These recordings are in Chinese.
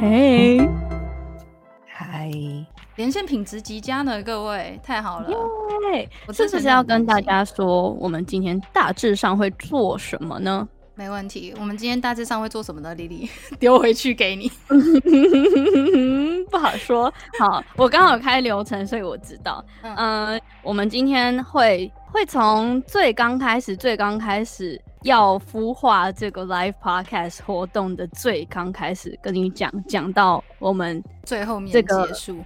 嘿，嗨，连线品质极佳呢，各位太好了！耶，我这次是要跟大家说，我们今天大致上会做什么呢？没问题，我们今天大致上会做什么呢？莉莉，丢回去给你，不好说。好，我刚好开流程，所以我知道。嗯、呃，我们今天会会从最刚开始，最刚开始要孵化这个 live podcast 活动的最刚开始，跟你讲讲到我们最后面这个结束。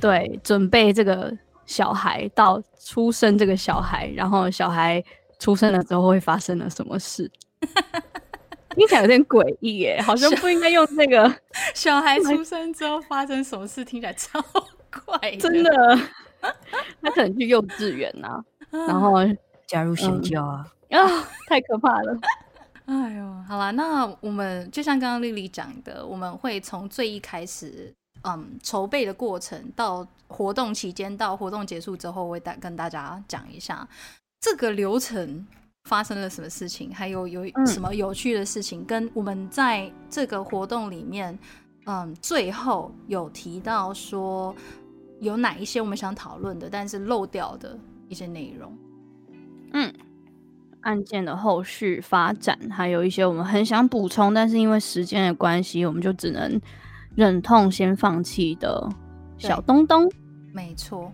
对，准备这个小孩到出生这个小孩，然后小孩出生了之后会发生了什么事？听起来有点诡异耶，好像不应该用那个。小孩出生之后发生什么事？听起来超怪，真的。他可能去幼稚园啊，然后加入邪教啊，啊，太可怕了。哎呦，好啦，那我们就像刚刚莉莉讲的，我们会从最一开始，嗯，筹备的过程到活动期间到活动结束之后，我会带跟大家讲一下这个流程。发生了什么事情？还有有什么有趣的事情？嗯、跟我们在这个活动里面，嗯，最后有提到说有哪一些我们想讨论的，但是漏掉的一些内容。嗯，案件的后续发展，还有一些我们很想补充，但是因为时间的关系，我们就只能忍痛先放弃的小东东。没错，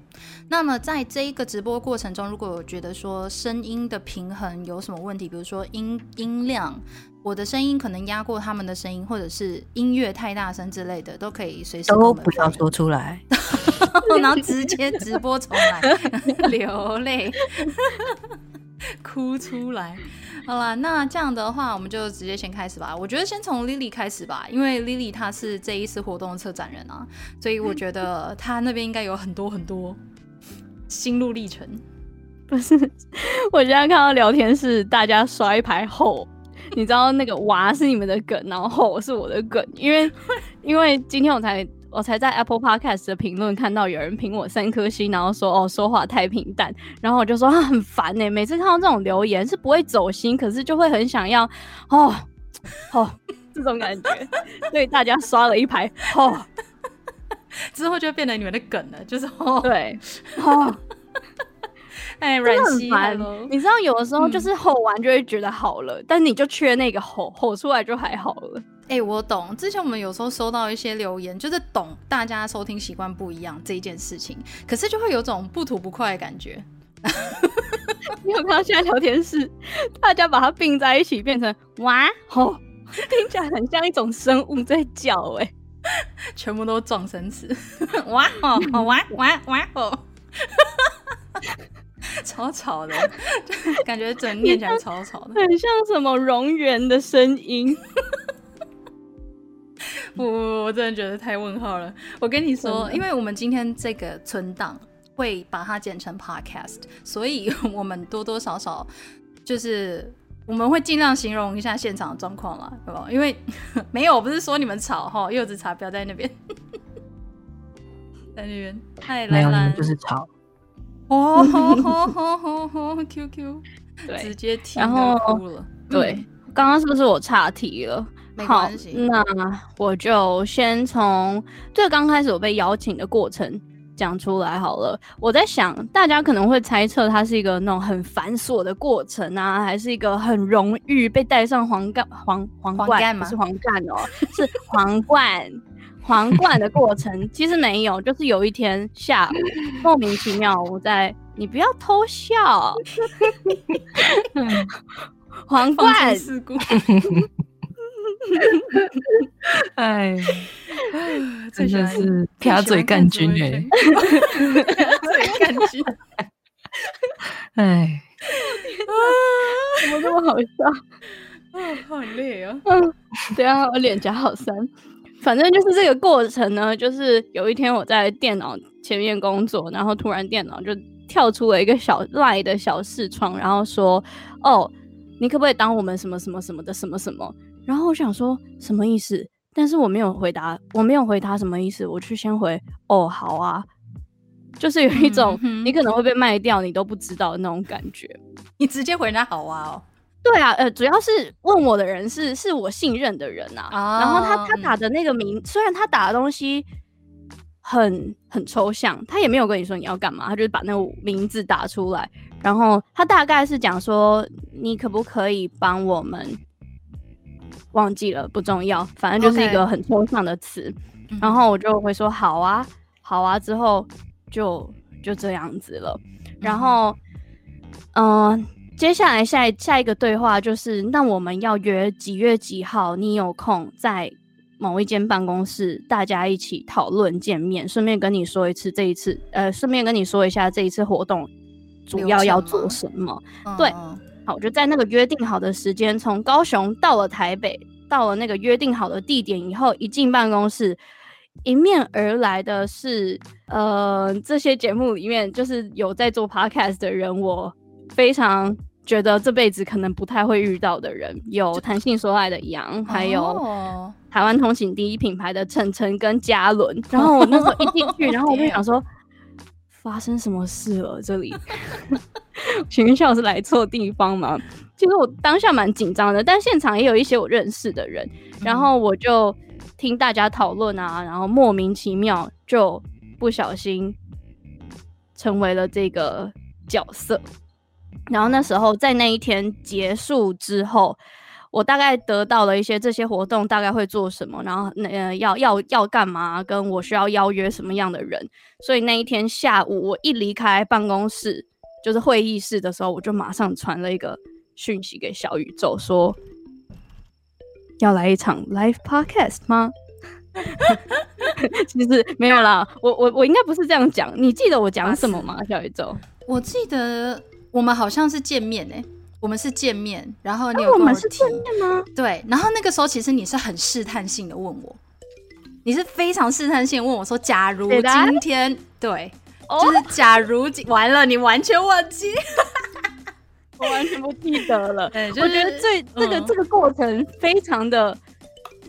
那么在这一个直播过程中，如果我觉得说声音的平衡有什么问题，比如说音音量，我的声音可能压过他们的声音，或者是音乐太大声之类的，都可以随时都不要说出来，然后直接直播重来，流泪，哭出来。好啦，那这样的话，我们就直接先开始吧。我觉得先从 Lily 开始吧，因为 Lily 她是这一次活动的策展人啊，所以我觉得她那边应该有很多很多心路历程。不是，我现在看到聊天室大家刷一排后，你知道那个娃是你们的梗，然后后是我的梗，因为因为今天我才。我才在 Apple Podcast 的评论看到有人评我三颗星，然后说哦，说话太平淡，然后我就说他很烦呢。每次看到这种留言是不会走心，可是就会很想要哦哦这种感觉，所以大家刷了一排哦，之后就变成你们的梗了，就是哦对。哦，哎软西很烦，你知道有的时候就是吼完就会觉得好了，嗯、但你就缺那个吼吼出来就还好了。哎、欸，我懂。之前我们有时候收到一些留言，就是懂大家收听习惯不一样这一件事情，可是就会有种不吐不快的感觉。你有看到现在聊天室，大家把它并在一起变成哇吼，听起来很像一种生物在叫哎、欸，全部都撞声词，哇吼哇哇哇吼，超吵的，感觉整念起来超吵的，很像什么蝾螈的声音。不 不不，我真的觉得太问号了。我跟你说，因为我们今天这个存档会把它剪成 podcast，所以 我们多多少少就是我们会尽量形容一下现场的状况啦，对吧？因为 没有，我不是说你们吵哈，柚子茶不要在那边，在那边太兰兰就是吵哦吼吼吼吼吼 QQ，对，直接听哭了。然后对，刚刚是不是我岔题了？好，那我就先从最刚开始我被邀请的过程讲出来好了。我在想，大家可能会猜测它是一个那种很繁琐的过程啊，还是一个很荣誉被戴上皇冠皇皇冠，不是皇冠哦，是皇冠皇冠的过程。其实没有，就是有一天下午莫名其妙，我在你不要偷笑，皇冠事故。哎，真的是 撇嘴干军哎，嘴干军，哎，怎么这么好笑？啊，好累啊！嗯，对啊，我脸颊好酸。反正就是这个过程呢，就是有一天我在电脑前面工作，然后突然电脑就跳出了一个小 LINE 的小视窗，然后说：“哦，你可不可以当我们什么什么什么的什么什么？”然后我想说什么意思，但是我没有回答，我没有回他什么意思，我去先回哦，好啊，就是有一种你可能会被卖掉，你都不知道的那种感觉。你直接回人家好啊哦，对啊，呃，主要是问我的人是是我信任的人啊。Oh, 然后他他打的那个名，嗯、虽然他打的东西很很抽象，他也没有跟你说你要干嘛，他就是把那个名字打出来。然后他大概是讲说，你可不可以帮我们？忘记了，不重要，反正就是一个很抽象的词。Okay. 然后我就会说好啊，好啊，之后就就这样子了。然后，嗯、呃，接下来下一下一个对话就是，那我们要约几月几号？你有空在某一间办公室，大家一起讨论见面。顺便跟你说一次，这一次，呃，顺便跟你说一下这一次活动主要要做什么。对。嗯好，我就在那个约定好的时间，从高雄到了台北，到了那个约定好的地点以后，一进办公室，迎面而来的是，呃，这些节目里面就是有在做 podcast 的人，我非常觉得这辈子可能不太会遇到的人，有谈性说爱的杨，还有台湾通勤第一品牌的晨晨跟嘉伦。然后我那时候一进去，然后我就想说，发生什么事了？这里。学校是来错地方吗？其实我当下蛮紧张的，但现场也有一些我认识的人，然后我就听大家讨论啊，然后莫名其妙就不小心成为了这个角色。然后那时候在那一天结束之后，我大概得到了一些这些活动大概会做什么，然后那呃要要要干嘛，跟我需要邀约什么样的人。所以那一天下午我一离开办公室。就是会议室的时候，我就马上传了一个讯息给小宇宙，说要来一场 live podcast 吗？其实没有啦，我我我应该不是这样讲。你记得我讲什么吗？小宇宙，我记得我们好像是见面诶、我们是见面，然后你有跟我，我们是见面吗？对，然后那个时候其实你是很试探性的问我，你是非常试探性问我说，假如今天对。就是假如完了，你完全忘记，我完全不记得了。对，就是、我觉得最这个、嗯、这个过程非常的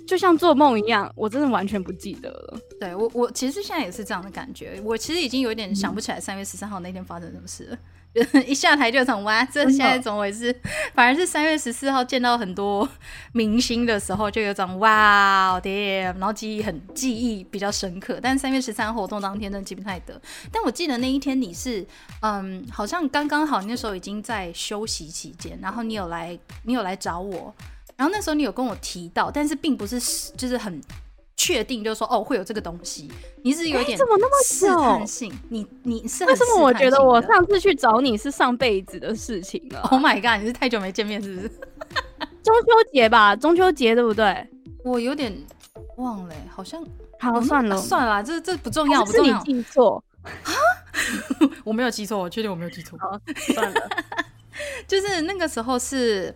就像做梦一样，我真的完全不记得了。对我，我其实现在也是这样的感觉，我其实已经有点想不起来三月十三号那天发生什么事了。一下台就从哇，这现在怎么回事？反而是三月十四号见到很多明星的时候，就有种哇天，然后记忆很记忆比较深刻。但三月十三活动当天真的记不太得。但我记得那一天你是嗯，好像刚刚好那时候已经在休息期间，然后你有来你有来找我，然后那时候你有跟我提到，但是并不是就是很。确定就是说哦，会有这个东西，你是有一点怎么那么试探性？你你是为什么？我觉得我上次去找你是上辈子的事情了。Oh my god！你是太久没见面是不是？中秋节吧，中秋节对不对？我有点忘了，好像好算了算了，这这不重要，不重要。记错啊？我没有记错，我确定我没有记错。好，算了，就是那个时候是。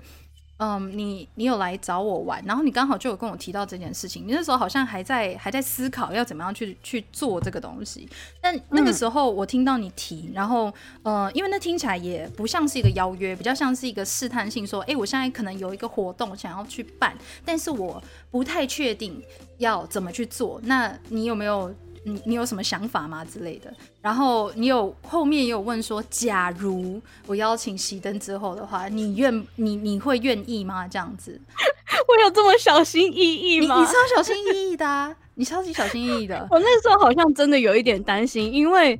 嗯，你你有来找我玩，然后你刚好就有跟我提到这件事情。你那时候好像还在还在思考要怎么样去去做这个东西。但那个时候我听到你提，嗯、然后呃，因为那听起来也不像是一个邀约，比较像是一个试探性，说，哎，我现在可能有一个活动想要去办，但是我不太确定要怎么去做。那你有没有？你你有什么想法吗之类的？然后你有后面也有问说，假如我邀请熄灯之后的话，你愿你你会愿意吗？这样子，我有这么小心翼翼吗？你，你超小心翼翼的啊，你超级小心翼翼的。我那时候好像真的有一点担心，因为。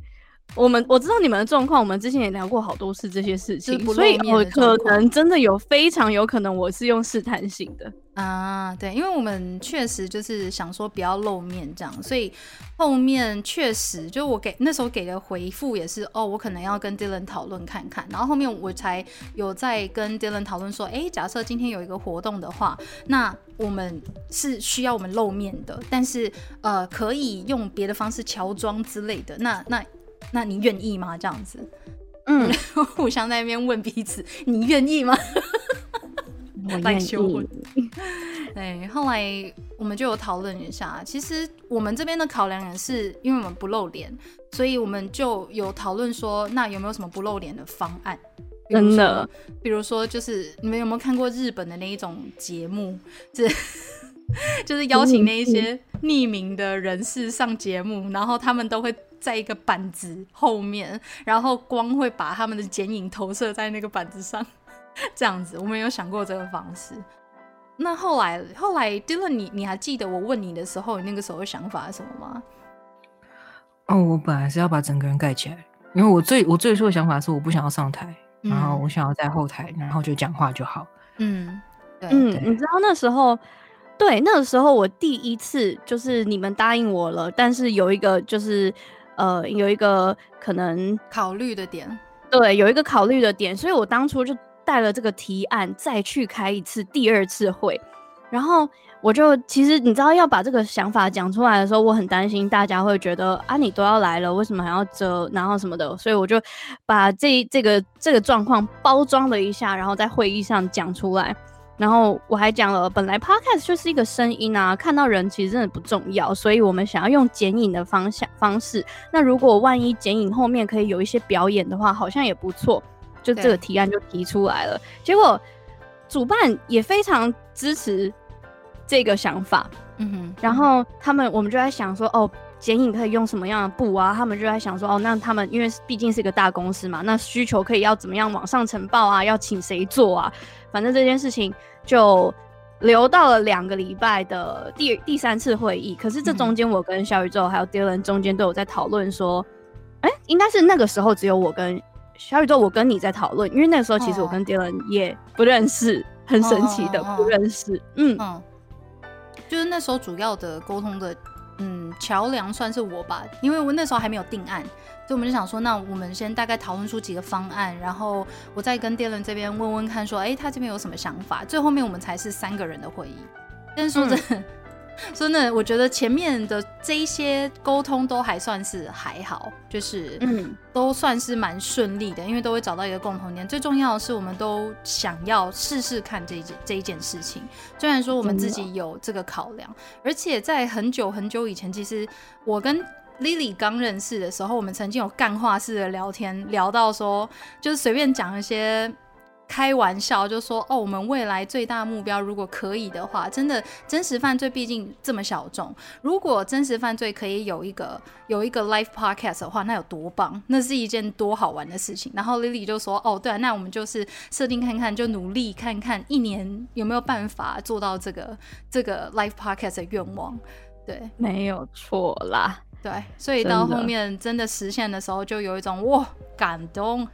我们我知道你们的状况，我们之前也聊过好多次这些事情，所以我可能真的有非常有可能我是用试探性的啊，对，因为我们确实就是想说不要露面这样，所以后面确实就我给那时候给的回复也是哦，我可能要跟 Dylan 讨论看看，然后后面我才有在跟 Dylan 讨论说，哎，假设今天有一个活动的话，那我们是需要我们露面的，但是呃可以用别的方式乔装之类的，那那。那你愿意吗？这样子，嗯，互相在那边问彼此，你愿意吗？我愿意。对，后来我们就有讨论一下，其实我们这边的考量也是，因为我们不露脸，所以我们就有讨论说，那有没有什么不露脸的方案？真的，比如说，就是你们有没有看过日本的那一种节目？是，就是邀请那一些匿名的人士上节目，然后他们都会。在一个板子后面，然后光会把他们的剪影投射在那个板子上，这样子，我们有想过这个方式。那后来，后来 Dylan，你你还记得我问你的时候，你那个时候的想法是什么吗？哦，我本来是要把整个人盖起来，因为我最我最初的想法是我不想要上台，嗯、然后我想要在后台，然后就讲话就好。嗯，对嗯，你知道那时候，对，那个时候我第一次就是你们答应我了，但是有一个就是呃有一个可能考虑的点，对，有一个考虑的点，所以我当初就。带了这个提案，再去开一次第二次会，然后我就其实你知道要把这个想法讲出来的时候，我很担心大家会觉得啊，你都要来了，为什么还要遮，然后什么的，所以我就把这这个这个状况包装了一下，然后在会议上讲出来，然后我还讲了，本来 podcast 就是一个声音啊，看到人其实真的不重要，所以我们想要用剪影的方向方式，那如果万一剪影后面可以有一些表演的话，好像也不错。就这个提案就提出来了，结果主办也非常支持这个想法，嗯哼，然后他们我们就在想说，哦，剪影可以用什么样的布啊？他们就在想说，哦，那他们因为毕竟是一个大公司嘛，那需求可以要怎么样往上呈报啊？要请谁做啊？反正这件事情就留到了两个礼拜的第第三次会议。可是这中间，我跟小宇宙还有 Dylan 中间都有在讨论说，哎、欸，应该是那个时候只有我跟。小宇宙，我跟你在讨论，因为那个时候其实我跟 Dylan 也不认识，哦、很神奇的不认识。嗯，就是那时候主要的沟通的，嗯，桥梁算是我吧，因为我那时候还没有定案，所以我们就想说，那我们先大概讨论出几个方案，然后我再跟 Dylan 这边问问看，说，哎、他这边有什么想法？最后面我们才是三个人的会议。但是说真的。真的，我觉得前面的这一些沟通都还算是还好，就是嗯，都算是蛮顺利的，因为都会找到一个共同点。最重要的是，我们都想要试试看这一件这一件事情。虽然说我们自己有这个考量，而且在很久很久以前，其实我跟 Lily 刚认识的时候，我们曾经有干话式的聊天，聊到说，就是随便讲一些。开玩笑就说哦，我们未来最大目标，如果可以的话，真的真实犯罪毕竟这么小众，如果真实犯罪可以有一个有一个 live podcast 的话，那有多棒？那是一件多好玩的事情。然后 Lily 就说哦，对啊，那我们就是设定看看，就努力看看一年有没有办法做到这个这个 live podcast 的愿望。对，没有错啦。对，所以到后面真的实现的时候，就有一种哇感动。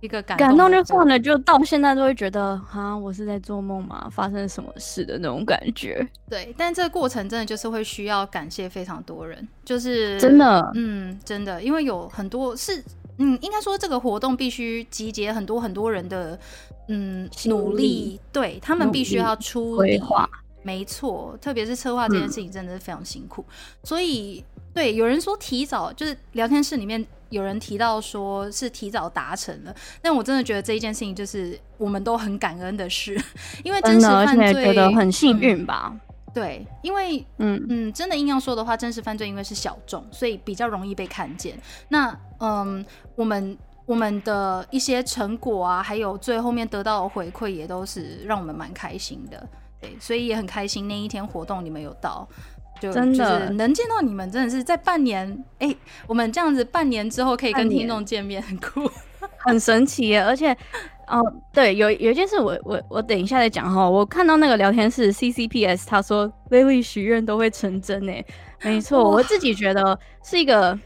一个感动，感动就算了，就到现在都会觉得啊，我是在做梦吗？发生什么事的那种感觉。对，但这个过程真的就是会需要感谢非常多人，就是真的，嗯，真的，因为有很多是，嗯，应该说这个活动必须集结很多很多人的，嗯，努力，对他们必须要出力，没错，特别是策划这件事情真的是非常辛苦，嗯、所以。对，有人说提早就是聊天室里面有人提到说是提早达成了，但我真的觉得这一件事情就是我们都很感恩的事，因为真实犯罪觉得很幸运吧、嗯？对，因为嗯嗯，真的硬要说的话，真实犯罪因为是小众，所以比较容易被看见。那嗯，我们我们的一些成果啊，还有最后面得到的回馈，也都是让我们蛮开心的。对，所以也很开心那一天活动你们有到。就真的就是能见到你们，真的是在半年哎、欸，我们这样子半年之后可以跟听众见面，很酷，很神奇耶！而且，哦，对，有有一件事我，我我我等一下再讲哈。我看到那个聊天室 CCPS，他说 Lily 许愿都会成真哎，没错，我自己觉得是一个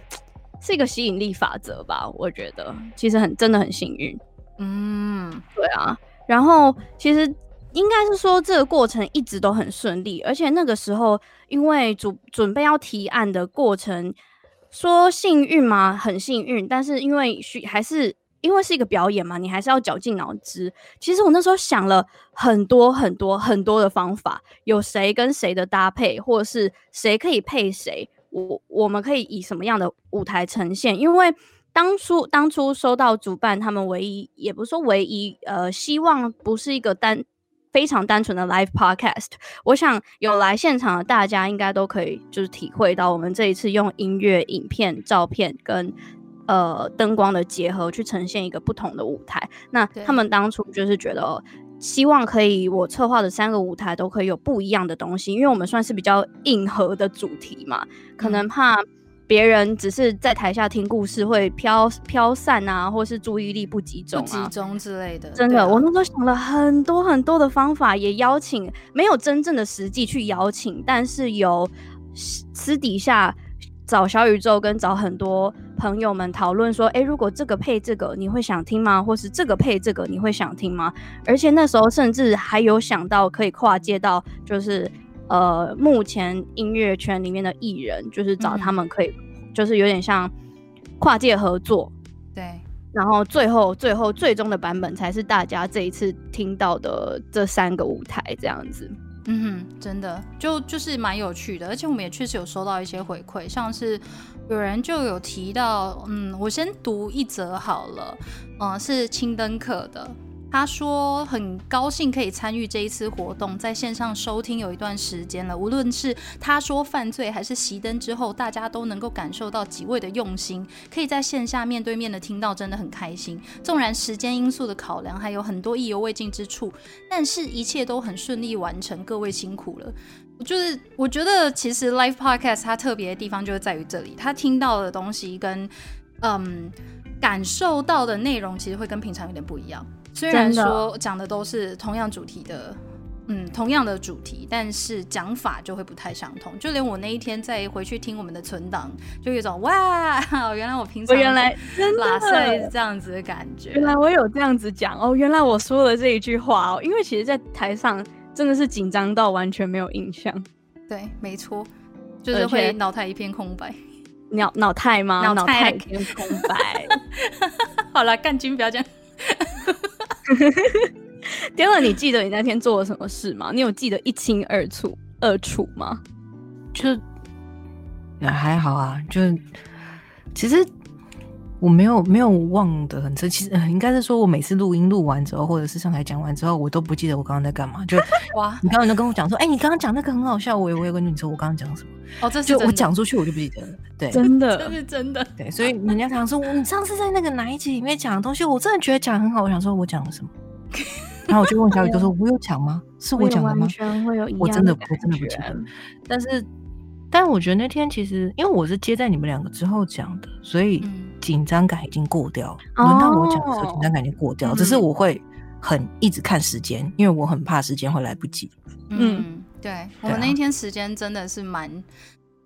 是一个吸引力法则吧。我觉得其实很真的很幸运，嗯，对啊。然后其实。应该是说这个过程一直都很顺利，而且那个时候因为准准备要提案的过程，说幸运吗？很幸运，但是因为需还是因为是一个表演嘛，你还是要绞尽脑汁。其实我那时候想了很多很多很多的方法，有谁跟谁的搭配，或者是谁可以配谁，我我们可以以什么样的舞台呈现？因为当初当初收到主办他们唯一也不是说唯一，呃，希望不是一个单。非常单纯的 live podcast，我想有来现场的大家应该都可以就是体会到，我们这一次用音乐、影片、照片跟呃灯光的结合去呈现一个不同的舞台。那他们当初就是觉得希望可以我策划的三个舞台都可以有不一样的东西，因为我们算是比较硬核的主题嘛，可能怕别人只是在台下听故事会飘飘散啊，或是注意力不集中、啊、不集中之类的。真的，啊、我那时候想了很多很多的方法，也邀请没有真正的实际去邀请，但是有私底下找小宇宙跟找很多朋友们讨论说，哎、欸，如果这个配这个，你会想听吗？或是这个配这个，你会想听吗？而且那时候甚至还有想到可以跨界到，就是呃，目前音乐圈里面的艺人，就是找他们可以，嗯、就是有点像跨界合作。对，然后最后最后最终的版本才是大家这一次听到的这三个舞台这样子。嗯哼，真的就就是蛮有趣的，而且我们也确实有收到一些回馈，像是有人就有提到，嗯，我先读一则好了，嗯，是青灯课的。他说很高兴可以参与这一次活动，在线上收听有一段时间了。无论是他说犯罪还是熄灯之后，大家都能够感受到几位的用心，可以在线下面对面的听到，真的很开心。纵然时间因素的考量，还有很多意犹未尽之处，但是一切都很顺利完成。各位辛苦了。就是我觉得其实 Live Podcast 它特别的地方就是在于这里，他听到的东西跟嗯感受到的内容，其实会跟平常有点不一样。虽然说讲的都是同样主题的，嗯，同样的主题，但是讲法就会不太相同。就连我那一天再回去听我们的存档，就有一种哇，原来我平常原来拉塞是这样子的感觉。原来我有这样子讲哦，原来我说了这一句话哦，因为其实，在台上真的是紧张到完全没有印象。对，没错，就是会脑袋一片空白。脑脑袋吗？脑袋一片空白。好了，干军不要这样。第 二，你记得你那天做了什么事吗？你有记得一清二楚二楚吗？就还好啊，就其实我没有没有忘得很清。其实应该是说，我每次录音录完之后，或者是上台讲完之后，我都不记得我刚刚在干嘛。就 哇，你刚刚就跟我讲说，哎、欸，你刚刚讲那个很好笑，我也我有跟你说我刚刚讲什么。哦，这是就我讲出去我就不记得了。对，真的，这是真的。对，所以人家常说，你上次在那个哪一集里面讲的东西，我真的觉得讲很好。我想说，我讲了什么？然后我就问小雨，就说我有讲吗？是我讲的吗？完全会有一样的，我真的我真的不记得。但是，但我觉得那天其实，因为我是接在你们两个之后讲的，所以紧张感已经过掉。轮、嗯、到我讲的时候，紧张感已经过掉。只是我会很一直看时间，因为我很怕时间会来不及。嗯。嗯对，我那一天时间真的是蛮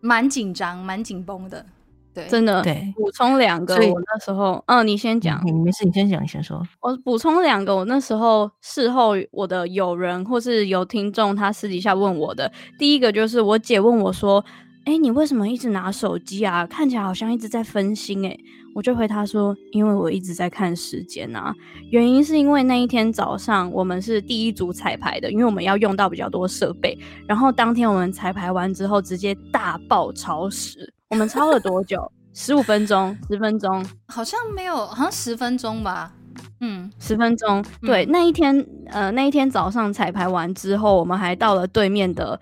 蛮紧张、蛮紧绷的。对，真的。对，补充两个，我那时候，嗯，你先讲，你没事，你先讲，你先说。我补充两个，我那时候事后我的友人或是有听众，他私底下问我的，第一个就是我姐问我说：“哎，你为什么一直拿手机啊？看起来好像一直在分心。”哎。我就回他说，因为我一直在看时间啊。原因是因为那一天早上我们是第一组彩排的，因为我们要用到比较多设备。然后当天我们彩排完之后，直接大爆超时。我们超了多久？十五分钟？十分钟？好像没有，好像十分钟吧。嗯，十分钟。对，那一天，呃，那一天早上彩排完之后，我们还到了对面的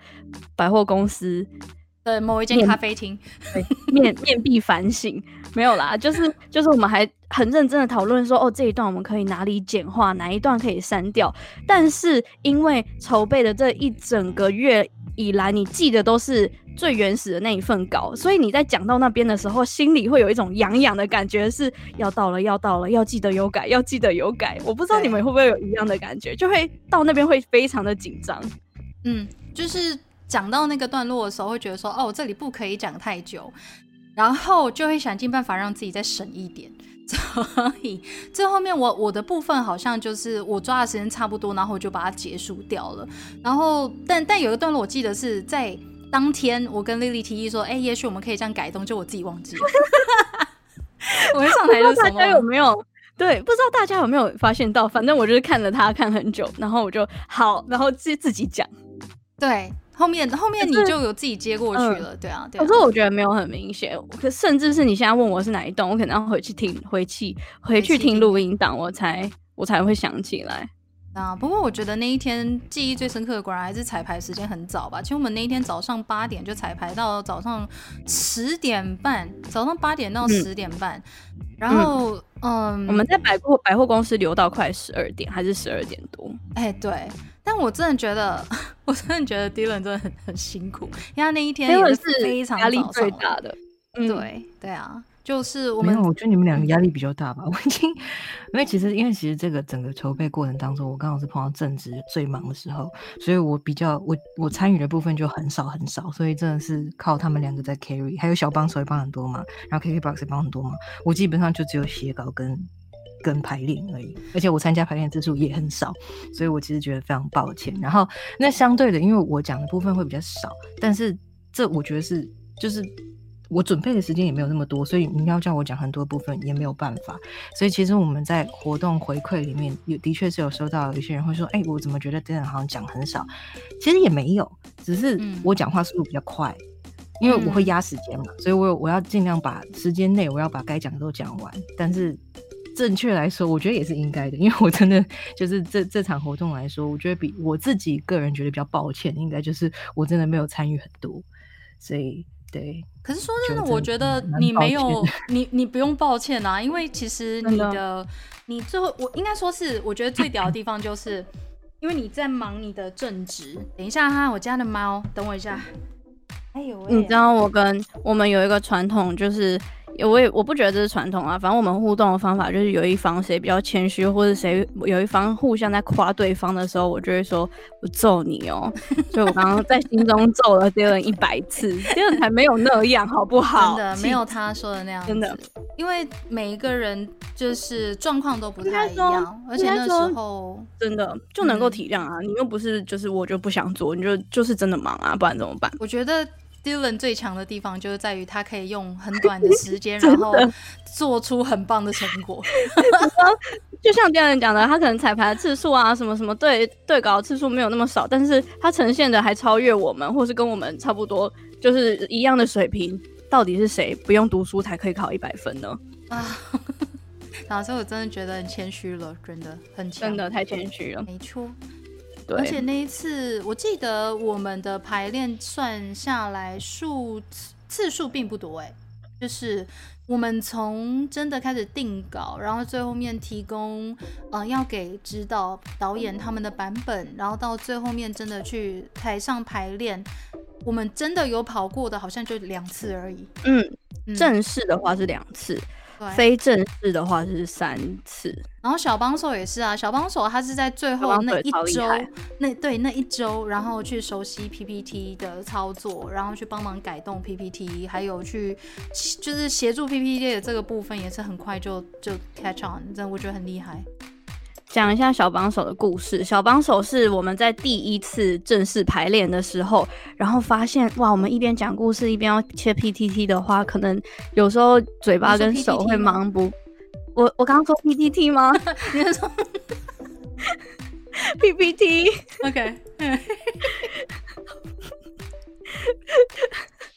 百货公司。呃，某一间咖啡厅，面面壁反省，没有啦，就是就是我们还很认真的讨论说，哦，这一段我们可以哪里简化，哪一段可以删掉。但是因为筹备的这一整个月以来，你记得都是最原始的那一份稿，所以你在讲到那边的时候，心里会有一种痒痒的感觉，是要到了，要到了，要记得有改，要记得有改。我不知道你们会不会有一样的感觉，就会到那边会非常的紧张。嗯，就是。讲到那个段落的时候，会觉得说：“哦，这里不可以讲太久。”然后就会想尽办法让自己再省一点。所以最后面我我的部分好像就是我抓的时间差不多，然后我就把它结束掉了。然后但但有一个段落我记得是在当天，我跟丽丽提议说：“哎，也许我们可以这样改动。”就我自己忘记了。我一上台就什么？大家有没有？对，不知道大家有没有发现到？反正我就是看了他看很久，然后我就好，然后自自己讲。对。后面后面你就有自己接过去了，对啊，对啊。可是我觉得没有很明显，可甚至是你现在问我是哪一栋，我可能要回去听，回去回去听录音档，我才我才会想起来。啊，不过我觉得那一天记忆最深刻的，果然还是彩排时间很早吧。其实我们那一天早上八点就彩排到早上十点半，早上八点到十点半，嗯、然后嗯，嗯，我们在百货百货公司留到快十二点，还是十二点多？哎、欸，对。但我真的觉得，我真的觉得 Dylan 真的很很辛苦，因为他那一天也是非常压力最大的。嗯、对对啊。就是我们，没有，我觉得你们两个压力比较大吧。我已经，因为其实，因为其实这个整个筹备过程当中，我刚好是碰到正值最忙的时候，所以我比较，我我参与的部分就很少很少，所以真的是靠他们两个在 carry，还有小帮手也帮很多嘛，然后 KKBOX 也帮很多嘛，我基本上就只有写稿跟跟排练而已，而且我参加排练次数也很少，所以我其实觉得非常抱歉。然后那相对的，因为我讲的部分会比较少，但是这我觉得是就是。我准备的时间也没有那么多，所以你要叫我讲很多部分也没有办法。所以其实我们在活动回馈里面，有的确是有收到有些人会说：“哎、欸，我怎么觉得这样好像讲很少？”其实也没有，只是我讲话速度比较快，嗯、因为我会压时间嘛，所以我我要尽量把时间内我要把该讲的都讲完。但是正确来说，我觉得也是应该的，因为我真的就是这这场活动来说，我觉得比我自己个人觉得比较抱歉，应该就是我真的没有参与很多，所以。对，可是说真的，我觉得你没有你你不用抱歉啊，因为其实你的，的你最后我应该说是，我觉得最屌的地方就是，因为你在忙你的正职。等一下哈，我家的猫，等我一下。哎呦，你知道我跟我们有一个传统就是。我也我不觉得这是传统啊，反正我们互动的方法就是有一方谁比较谦虚，或者谁有一方互相在夸对方的时候，我就会说我揍你哦、喔。所以我刚刚在心中揍了 Dylan 一百次，Dylan 才没有那样，好不好？真的没有他说的那样，真的。因为每一个人就是状况都不太一样，而且那时候真的就能够体谅啊、嗯。你又不是就是我就不想做，你就就是真的忙啊，不然怎么办？我觉得。Dylan 最强的地方就是在于他可以用很短的时间，然后做出很棒的成果。就像 Dylan 讲的，他可能彩排的次数啊，什么什么对对稿的次数没有那么少，但是他呈现的还超越我们，或是跟我们差不多，就是一样的水平。到底是谁不用读书才可以考一百分呢？啊，然后所以我真的觉得很谦虚了，真的很真的太谦虚了，没错。而且那一次，我记得我们的排练算下来数次数并不多，哎，就是我们从真的开始定稿，然后最后面提供，嗯、呃，要给指导导演他们的版本，然后到最后面真的去台上排练，我们真的有跑过的，好像就两次而已。嗯，嗯正式的话是两次。非正式的话是三次，然后小帮手也是啊，小帮手他是在最后那一周，那对那一周，然后去熟悉 PPT 的操作，然后去帮忙改动 PPT，还有去就是协助 PPT 的这个部分也是很快就就 catch on，真的我觉得很厉害。讲一下小帮手的故事。小帮手是我们在第一次正式排练的时候，然后发现哇，我们一边讲故事一边要切 PPT 的话，可能有时候嘴巴跟手会忙不。我我刚刚说 PPT 吗？你在说 PPT？OK。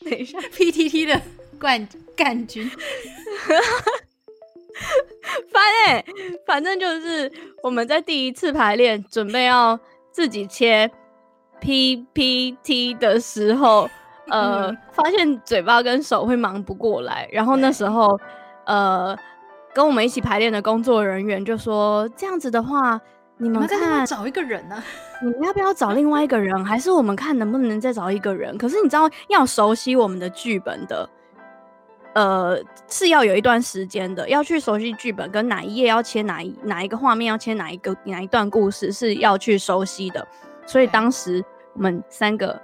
等一下，PTT 的冠冠军。反正反正就是我们在第一次排练准备要自己切 PPT 的时候，呃，发现嘴巴跟手会忙不过来，然后那时候，呃，跟我们一起排练的工作人员就说：“这样子的话，你们看找一个人呢？你们要不要找另外一个人？还是我们看能不能再找一个人？可是你知道，要熟悉我们的剧本的。”呃，是要有一段时间的，要去熟悉剧本，跟哪一页要切哪一哪一个画面，要切哪一个哪一段故事是要去熟悉的。所以当时我们三个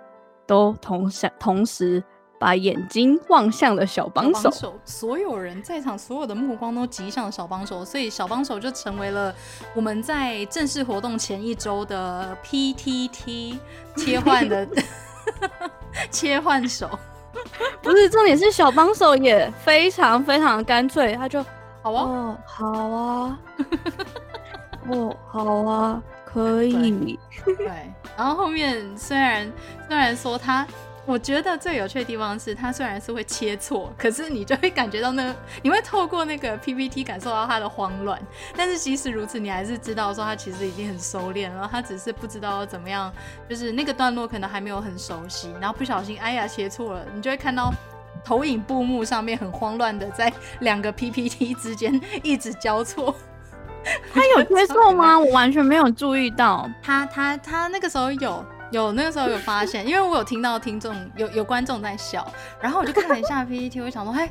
都同想同时把眼睛望向了小帮手，手，所有人在场，所有的目光都集向了小帮手，所以小帮手就成为了我们在正式活动前一周的 PTT 切换的 切换手。不是重点是小帮手也非常非常干脆，他就好啊，哦，好啊，哦，好啊，可以。对，然后后面虽然虽然说他。我觉得最有趣的地方是，他虽然是会切错，可是你就会感觉到那个，你会透过那个 PPT 感受到他的慌乱。但是即使如此，你还是知道说他其实已经很收敛了，他只是不知道怎么样，就是那个段落可能还没有很熟悉，然后不小心哎呀切错了，你就会看到投影布幕上面很慌乱的在 两个 PPT 之间一直交错。他有接错吗？我完全没有注意到。他他他那个时候有。有那个时候有发现，因为我有听到听众有有观众在笑，然后我就看了一下 PPT，我想说，哎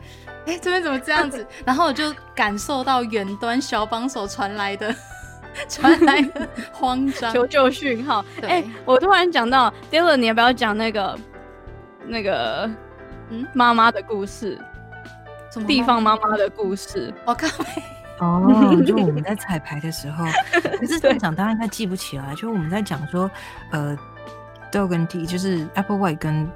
哎，这边怎么这样子？然后我就感受到远端小帮手传来的 传来的慌张求救讯号。哎，我突然讲到，Dylan，你要不要讲那个那个嗯妈妈的故事？什么地方妈妈的故事？我看。哦，就我们在彩排的时候，可是现场大家应该记不起来。就我们在讲说，呃，Dog 跟 T 就是 Applewhite 跟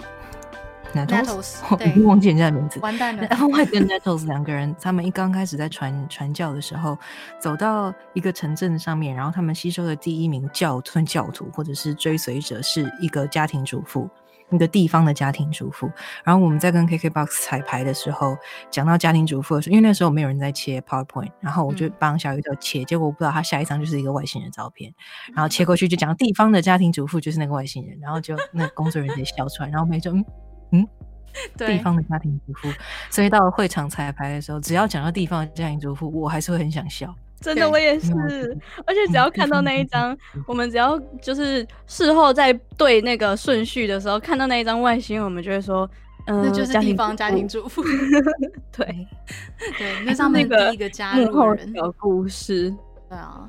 Nettles，我忘记人家的名字。完蛋了。Applewhite 跟 Nettles 两个人，他们一刚开始在传传教的时候，走到一个城镇上面，然后他们吸收的第一名教徒或者是追随者是一个家庭主妇。一个地方的家庭主妇，然后我们在跟 KKBOX 彩排的时候，讲到家庭主妇的时候，因为那时候没有人在切 PowerPoint，然后我就帮小宇宙切，嗯、结果我不知道他下一张就是一个外星人照片，然后切。过去就讲地方的家庭主妇就是那个外星人，然后就那工作人员笑出来，然后我们就嗯嗯，地方的家庭主妇，所以到了会场彩排的时候，只要讲到地方的家庭主妇，我还是会很想笑。真的，我也是，而且只要看到那一张，我们只要就是事后在对那个顺序的时候，看到那一张外星，我们就会说，嗯，那就是地方家庭主妇。对，对，那上面第一个加入的人的故事。对啊，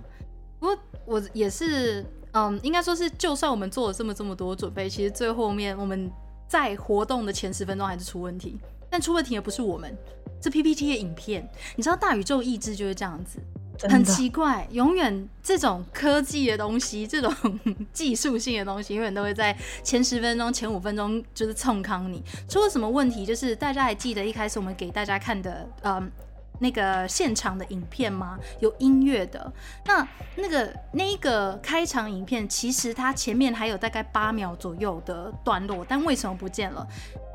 不过我也是，嗯，应该说是，就算我们做了这么这么多准备，其实最后面我们在活动的前十分钟还是出问题，但出问题也不是我们，是 PPT 的影片。你知道大宇宙意志就是这样子。很奇怪，永远这种科技的东西，这种 技术性的东西，永远都会在前十分钟、前五分钟就是冲康你。出了什么问题？就是大家还记得一开始我们给大家看的，嗯，那个现场的影片吗？有音乐的。那那个那一个开场影片，其实它前面还有大概八秒左右的段落，但为什么不见了？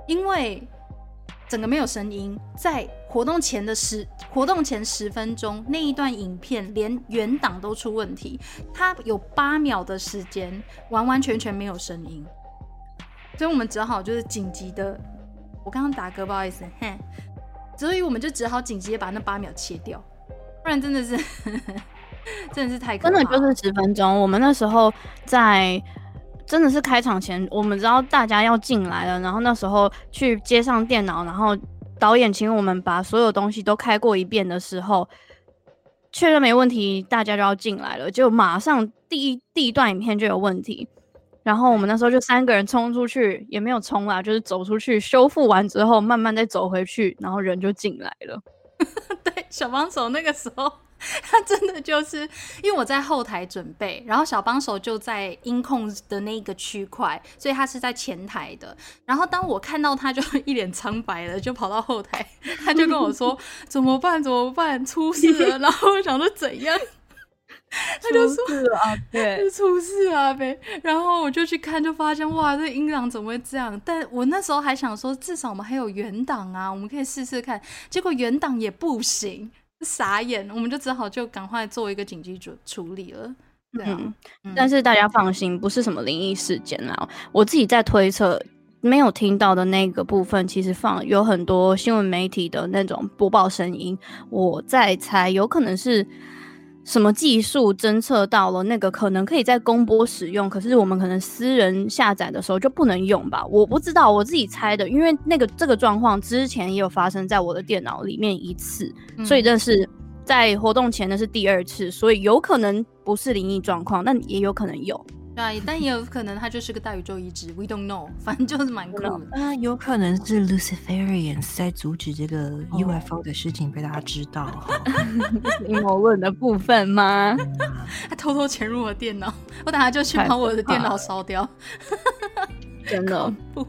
因为整个没有声音，在活动前的十活动前十分钟那一段影片连原档都出问题，它有八秒的时间完完全全没有声音，所以我们只好就是紧急的，我刚刚打嗝，不好意思，嘿，所以我们就只好紧急把那八秒切掉，不然真的是 真的是太可怕，真的就是十分钟，我们那时候在。真的是开场前，我们知道大家要进来了，然后那时候去接上电脑，然后导演请我们把所有东西都开过一遍的时候，确认没问题，大家就要进来了，就马上第一第一段影片就有问题，然后我们那时候就三个人冲出去，也没有冲啦，就是走出去修复完之后，慢慢再走回去，然后人就进来了。对，小帮手那个时候。他真的就是因为我在后台准备，然后小帮手就在音控的那个区块，所以他是在前台的。然后当我看到他就 一脸苍白了，就跑到后台，他就跟我说：“ 怎么办？怎么办？出事了！”然后我想说怎样，他就说：“出事啊，对，出事啊呗。”然后我就去看，就发现哇，这音量怎么会这样？但我那时候还想说，至少我们还有原档啊，我们可以试试看。结果原档也不行。傻眼，我们就只好就赶快做一个紧急处处理了。对啊，嗯，但是大家放心，不是什么灵异事件啊。我自己在推测，没有听到的那个部分，其实放有很多新闻媒体的那种播报声音。我在猜，有可能是。什么技术侦测到了那个可能可以在公播使用，可是我们可能私人下载的时候就不能用吧？我不知道，我自己猜的，因为那个这个状况之前也有发生在我的电脑里面一次，嗯、所以这是在活动前的是第二次，所以有可能不是灵异状况，但也有可能有。对，但也有可能他就是个大宇宙移植，We don't know，反正就是蛮酷的。啊，有可能是 Luciferians 在阻止这个 UFO 的事情被大家知道，阴谋论的部分吗？他偷偷潜入我电脑，我等下就去把我的电脑烧掉。真的不，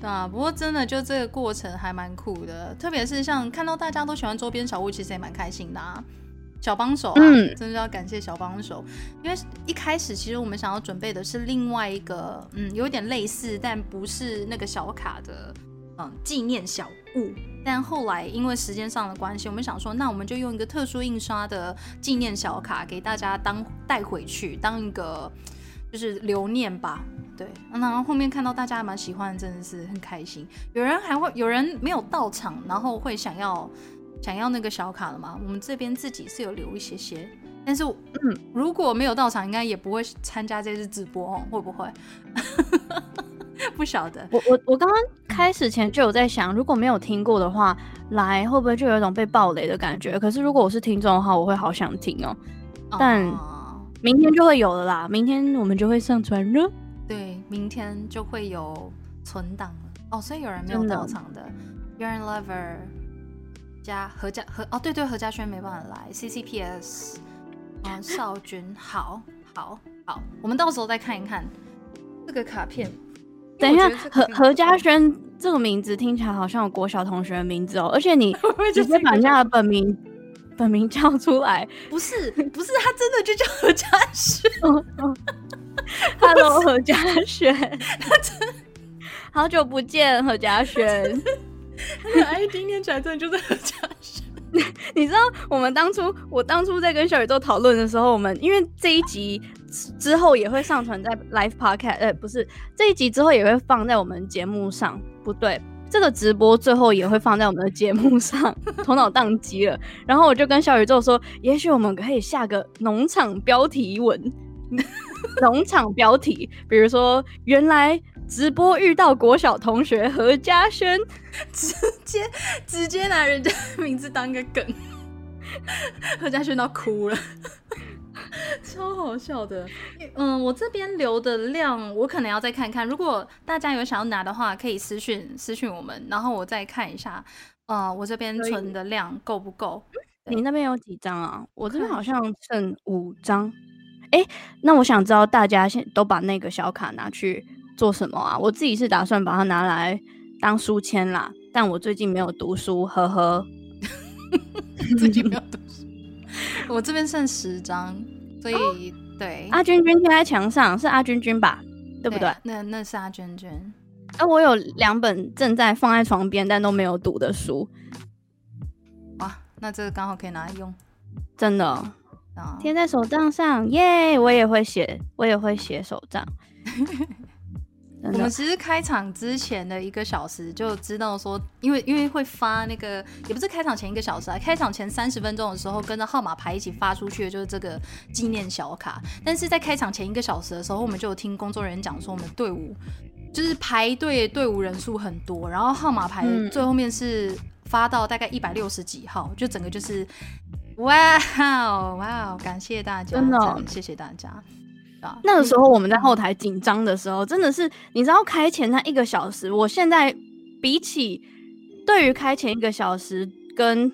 对啊，不过真的就这个过程还蛮酷的，特别是像看到大家都喜欢周边小物，其实也蛮开心的啊。小帮手啊，嗯，真的要感谢小帮手，因为一开始其实我们想要准备的是另外一个，嗯，有点类似，但不是那个小卡的，嗯，纪念小物。但后来因为时间上的关系，我们想说，那我们就用一个特殊印刷的纪念小卡给大家当带回去，当一个就是留念吧。对，然后后面看到大家还蛮喜欢，真的是很开心。有人还会有人没有到场，然后会想要。想要那个小卡了吗？我们这边自己是有留一些些，但是，嗯，如果没有到场，应该也不会参加这次直播哦，会不会？不晓得。我我我刚刚开始前就有在想，如果没有听过的话，来会不会就有一种被暴雷的感觉？可是如果我是听众的话，我会好想听哦。但明天就会有了啦，明天我们就会上传了。对，明天就会有存档了。哦，所以有人没有到场的，Yearn Lover 加何家何哦，对对，何家轩没办法来，CCPS。啊，少君，好好好，我们到时候再看一看这个卡片。等一下，何何家轩这个名字听起来好像有国小同学的名字哦，而且你 直接把人家的本名本名叫出来，不是不是，他真的就叫何家轩。Hello，何家轩，他真好久不见，何家轩。他的 ID 念起来真的就是何家轩。你知道我们当初，我当初在跟小宇宙讨论的时候，我们因为这一集之后也会上传在 Live Podcast，呃，不是这一集之后也会放在我们节目上，不对，这个直播最后也会放在我们的节目上，头脑宕机了。然后我就跟小宇宙说，也许我们可以下个农场标题文，农场标题，比如说原来。直播遇到国小同学何家轩，直接直接拿人家名字当个梗，何家轩都哭了，超好笑的。嗯，我这边留的量我可能要再看看，如果大家有想要拿的话，可以私讯私讯我们，然后我再看一下。呃，我这边存的量够不够？你那边有几张啊？我这边好像剩五张。哎、欸，那我想知道大家现都把那个小卡拿去。做什么啊？我自己是打算把它拿来当书签啦，但我最近没有读书，呵呵。最近没有读书，我这边剩十张，所以、哦、对。阿君君贴在墙上，是阿君君吧？对不对？那那是阿君君。啊，我有两本正在放在床边但都没有读的书。哇，那这个刚好可以拿来用，真的。贴、哦、在手账上，耶！我也会写，我也会写手账。我们其实开场之前的一个小时就知道说，因为因为会发那个，也不是开场前一个小时啊，开场前三十分钟的时候跟着号码牌一起发出去的就是这个纪念小卡。但是在开场前一个小时的时候，我们就有听工作人员讲说，我们队伍就是排队队伍人数很多，然后号码牌最后面是发到大概一百六十几号，就整个就是哇哦 哇哦，感谢大家，真的谢谢大家。那个时候我们在后台紧张的时候，真的是你知道开前那一个小时，我现在比起对于开前一个小时跟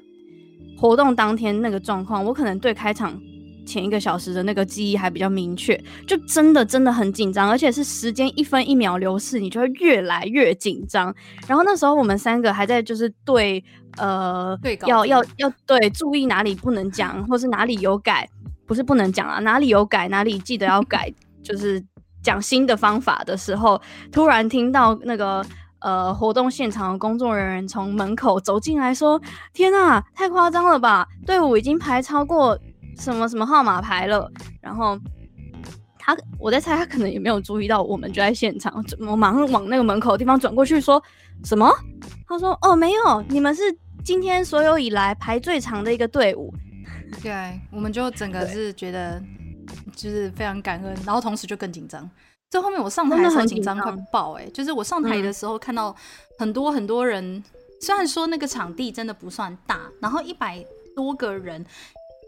活动当天那个状况，我可能对开场前一个小时的那个记忆还比较明确，就真的真的很紧张，而且是时间一分一秒流逝，你就会越来越紧张。然后那时候我们三个还在就是对呃对要要要对注意哪里不能讲，或是哪里有改。不是不能讲啊，哪里有改，哪里记得要改，就是讲新的方法的时候，突然听到那个呃活动现场的工作人员从门口走进来说：“天啊，太夸张了吧！队伍已经排超过什么什么号码牌了。”然后他，我在猜他可能也没有注意到我们就在现场，我马上往那个门口的地方转过去说：“什么？”他说：“哦，没有，你们是今天所有以来排最长的一个队伍。”对，我们就整个是觉得就是非常感恩，然后同时就更紧张。这后面我上台的时候紧张快爆哎、欸，就是我上台的时候看到很多很多人，嗯、虽然说那个场地真的不算大，然后一百多个人，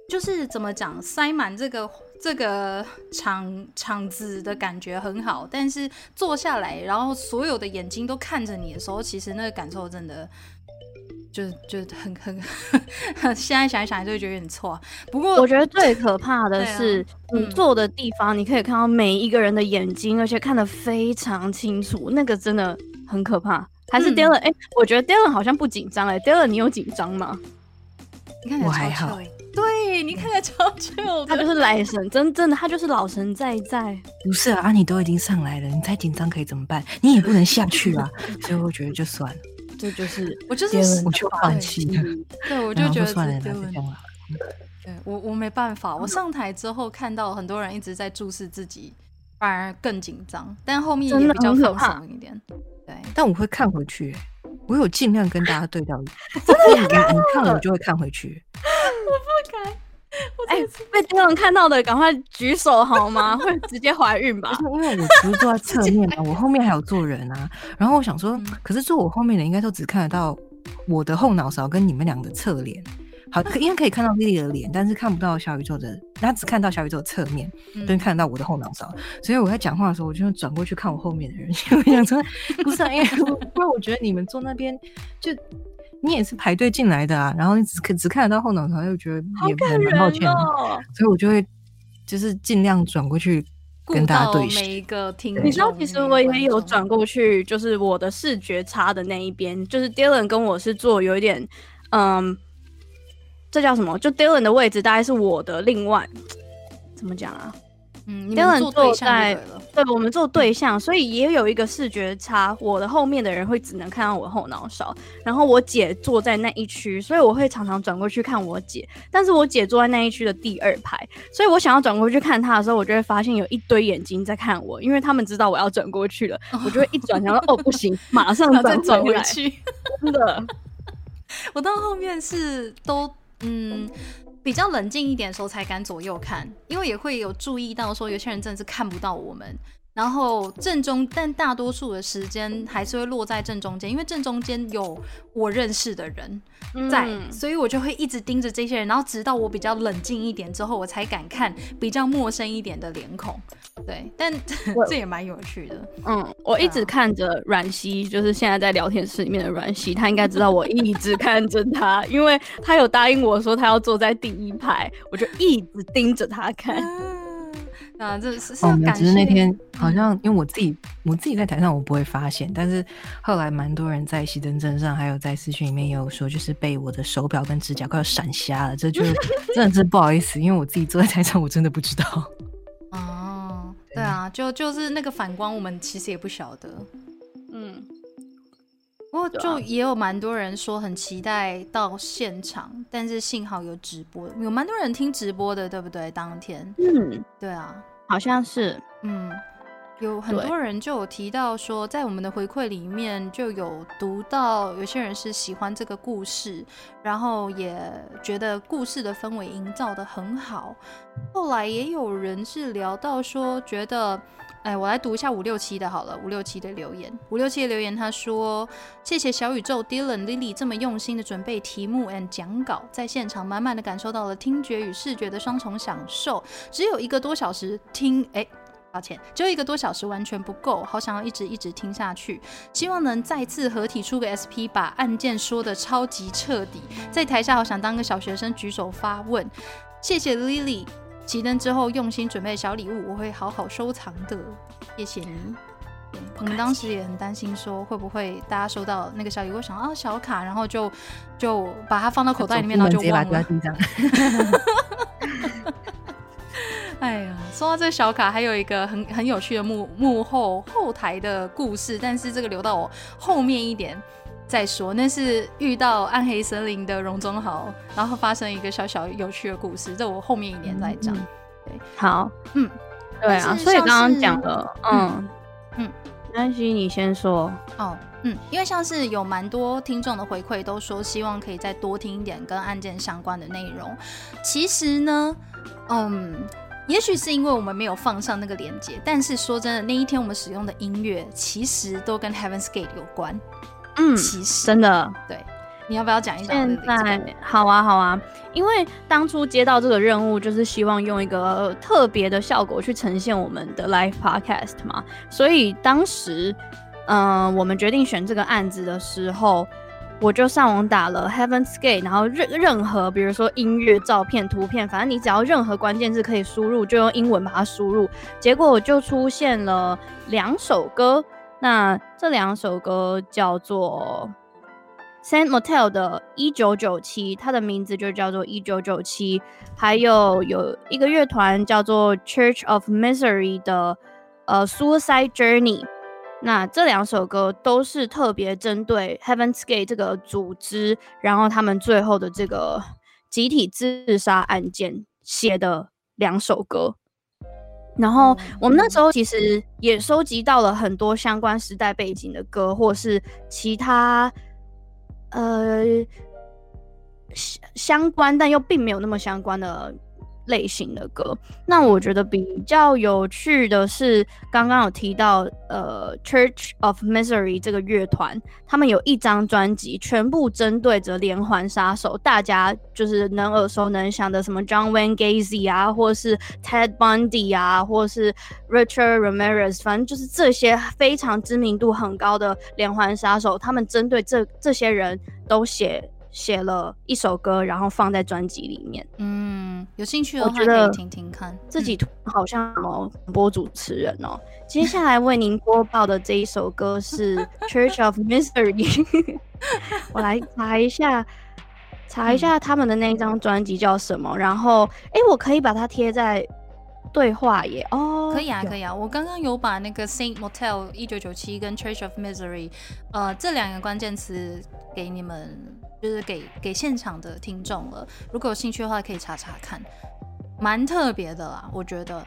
就是怎么讲塞满这个这个场场子的感觉很好，但是坐下来，然后所有的眼睛都看着你的时候，其实那个感受真的。就就很很，现在想一想就会觉得有点错。不过我觉得最可怕的是，你坐的地方，你可以看到每一个人的眼睛，而且看得非常清楚，那个真的很可怕。还是 Dylan？哎、嗯欸，我觉得 Dylan 好像不紧张哎，Dylan 你有紧张吗？你看起来欸、我还好。对，你看起来超 chill。他就是来神，真正的他就是老神在在。不是啊，你都已经上来了，你再紧张可以怎么办？你也不能下去啊，所以我觉得就算了。这就是我就是我就放弃了，对，我就觉得算了，对我我没办法，我上台之后看到很多人一直在注视自己，反而更紧张，但后面也比较放松一点。对，但我会看回去，我有尽量跟大家对到，真的，你看了我就会看回去。我不敢，哎、欸，被 Dylan 看到的赶快举手好吗？会直接怀孕吧？因为我不是坐在侧面 嘛，我后面还有坐人啊。然后我想说，嗯、可是坐我后面的应该都只看得到我的后脑勺跟你们俩的侧脸。好，应该可以看到 Lily 的脸，但是看不到小宇宙的，他只看到小宇宙的侧面，跟、嗯、看得到我的后脑勺。所以我在讲话的时候，我就转过去看我后面的人，因为我想说，不是、啊，因为不然我觉得你们坐那边就。你也是排队进来的啊，然后你只只看得到后脑勺，又觉得也蛮抱歉，哦，所以我就会就是尽量转过去跟大家对视。每一个听，你知道，其实我也有转过去，就是我的视觉差的那一边，就是 Dylan 跟我是坐有一点，嗯，这叫什么？就 Dylan 的位置大概是我的另外，怎么讲啊？嗯，你们坐在对，我们坐对象，所以也有一个视觉差。我的后面的人会只能看到我后脑勺，然后我姐坐在那一区，所以我会常常转过去看我姐。但是我姐坐在那一区的第二排，所以我想要转过去看她的时候，我就会发现有一堆眼睛在看我，因为他们知道我要转过去了，我就会一转，然后哦不行，马上再转回去。真的，我到后面是都嗯。比较冷静一点的时候才敢左右看，因为也会有注意到说有些人真的是看不到我们。然后正中，但大多数的时间还是会落在正中间，因为正中间有我认识的人在，嗯、所以我就会一直盯着这些人，然后直到我比较冷静一点之后，我才敢看比较陌生一点的脸孔。对，但这也蛮有趣的。嗯，我一直看着阮熙，就是现在在聊天室里面的阮熙，他应该知道我一直看着他，因为他有答应我说他要坐在第一排，我就一直盯着他看。啊，这是是哦，只是那天好像因为我自己、嗯、我自己在台上我不会发现，但是后来蛮多人在熄灯阵上，还有在私讯里面也有说，就是被我的手表跟指甲快要闪瞎了，这就 真的是不好意思，因为我自己坐在台上，我真的不知道。哦，对啊，就就是那个反光，我们其实也不晓得。嗯。不过就也有蛮多人说很期待到现场，但是幸好有直播，有蛮多人听直播的，对不对？当天，嗯，对啊，好像是，嗯，有很多人就有提到说，在我们的回馈里面就有读到，有些人是喜欢这个故事，然后也觉得故事的氛围营造的很好。后来也有人是聊到说，觉得。哎，我来读一下五六七的好了。五六七的留言，五六七的留言，他说：“谢谢小宇宙 Dylan Lily 这么用心的准备题目 and 讲稿，在现场满满的感受到了听觉与视觉的双重享受。只有一个多小时听，哎，抱歉，只有一个多小时完全不够，好想要一直一直听下去。希望能再次合体出个 SP，把案件说得超级彻底。在台下好想当个小学生举手发问。谢谢 Lily。”熄灯之后用心准备小礼物，我会好好收藏的。谢谢你。我们当时也很担心，说会不会大家收到那个小礼物，想啊小卡，然后就就把它放到口袋里面，然后就忘了。哎呀，说到这个小卡，还有一个很很有趣的幕幕后后台的故事，但是这个留到我后面一点。再说，那是遇到暗黑森林的荣宗豪，然后发生一个小小有趣的故事，这我后面一年再讲。嗯、对，好，嗯，对啊，所以刚刚讲的，嗯嗯，没关系，你先说。哦，嗯，因为像是有蛮多听众的回馈，都说希望可以再多听一点跟案件相关的内容。其实呢，嗯，也许是因为我们没有放上那个链接，但是说真的，那一天我们使用的音乐其实都跟 Heaven's Gate 有关。嗯，其实真的，对，你要不要讲一讲？现在好啊，好啊，因为当初接到这个任务，就是希望用一个特别的效果去呈现我们的 live podcast 嘛，所以当时，嗯、呃，我们决定选这个案子的时候，我就上网打了 Heaven's Gate，然后任任何，比如说音乐、照片、图片，反正你只要任何关键字可以输入，就用英文把它输入，结果就出现了两首歌。那这两首歌叫做 Saint Motel 的一九九七，它的名字就叫做一九九七。还有有一个乐团叫做 Church of Misery 的呃 Suicide Journey。那这两首歌都是特别针对 Heaven's Gate 这个组织，然后他们最后的这个集体自杀案件写的两首歌。然后我们那时候其实也收集到了很多相关时代背景的歌，或是其他呃相相关但又并没有那么相关的类型的歌。那我觉得比较有趣的是，刚刚有提到呃，Church of Misery 这个乐团，他们有一张专辑，全部针对着连环杀手，大家就是能耳熟能详的什么 John Wayne Gacy 啊，或是 Ted Bundy 啊，或是 Richard Ramirez，反正就是这些非常知名度很高的连环杀手，他们针对这这些人都写。写了一首歌，然后放在专辑里面。嗯，有兴趣的话可以听听看。自己好像广播主持人哦。接下来为您播报的这一首歌是 《Church of Misery》。我来查一下，查一下他们的那张专辑叫什么。然后，哎，我可以把它贴在对话耶。哦，可以啊，可以啊。我刚刚有把那个 Saint Motel 一九九七跟 Church of Misery，呃，这两个关键词给你们。就是给给现场的听众了，如果有兴趣的话，可以查查看，蛮特别的啦，我觉得。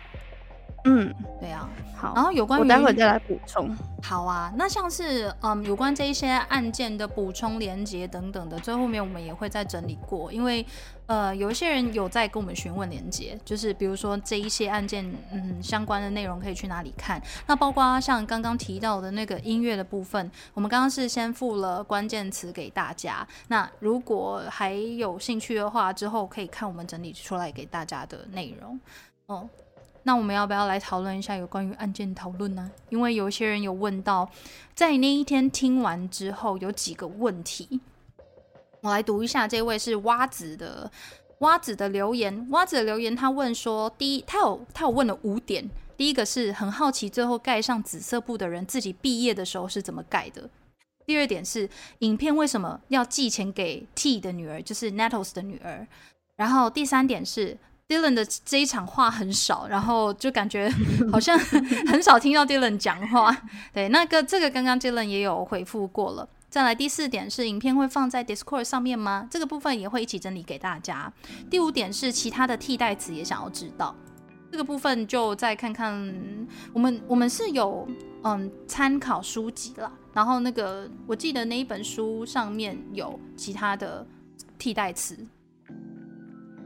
嗯，对啊，好。然后有关于我待会再来补充。好啊，那像是嗯，有关这一些案件的补充连接等等的，最后面我们也会再整理过，因为呃，有一些人有在跟我们询问连接，就是比如说这一些案件嗯相关的内容可以去哪里看。那包括像刚刚提到的那个音乐的部分，我们刚刚是先附了关键词给大家。那如果还有兴趣的话，之后可以看我们整理出来给大家的内容哦。那我们要不要来讨论一下有关于案件讨论呢？因为有些人有问到，在那一天听完之后有几个问题，我来读一下。这位是蛙子的蛙子的留言，蛙子的留言他问说：第一，他有他有问了五点，第一个是很好奇最后盖上紫色布的人自己毕业的时候是怎么盖的；第二点是影片为什么要寄钱给 T 的女儿，就是 Nettles 的女儿；然后第三点是。Dylan 的这一场话很少，然后就感觉好像 很少听到 Dylan 讲话。对，那个这个刚刚 Dylan 也有回复过了。再来第四点是，影片会放在 Discord 上面吗？这个部分也会一起整理给大家。第五点是其他的替代词也想要知道，这个部分就再看看。我们我们是有嗯参考书籍啦，然后那个我记得那一本书上面有其他的替代词，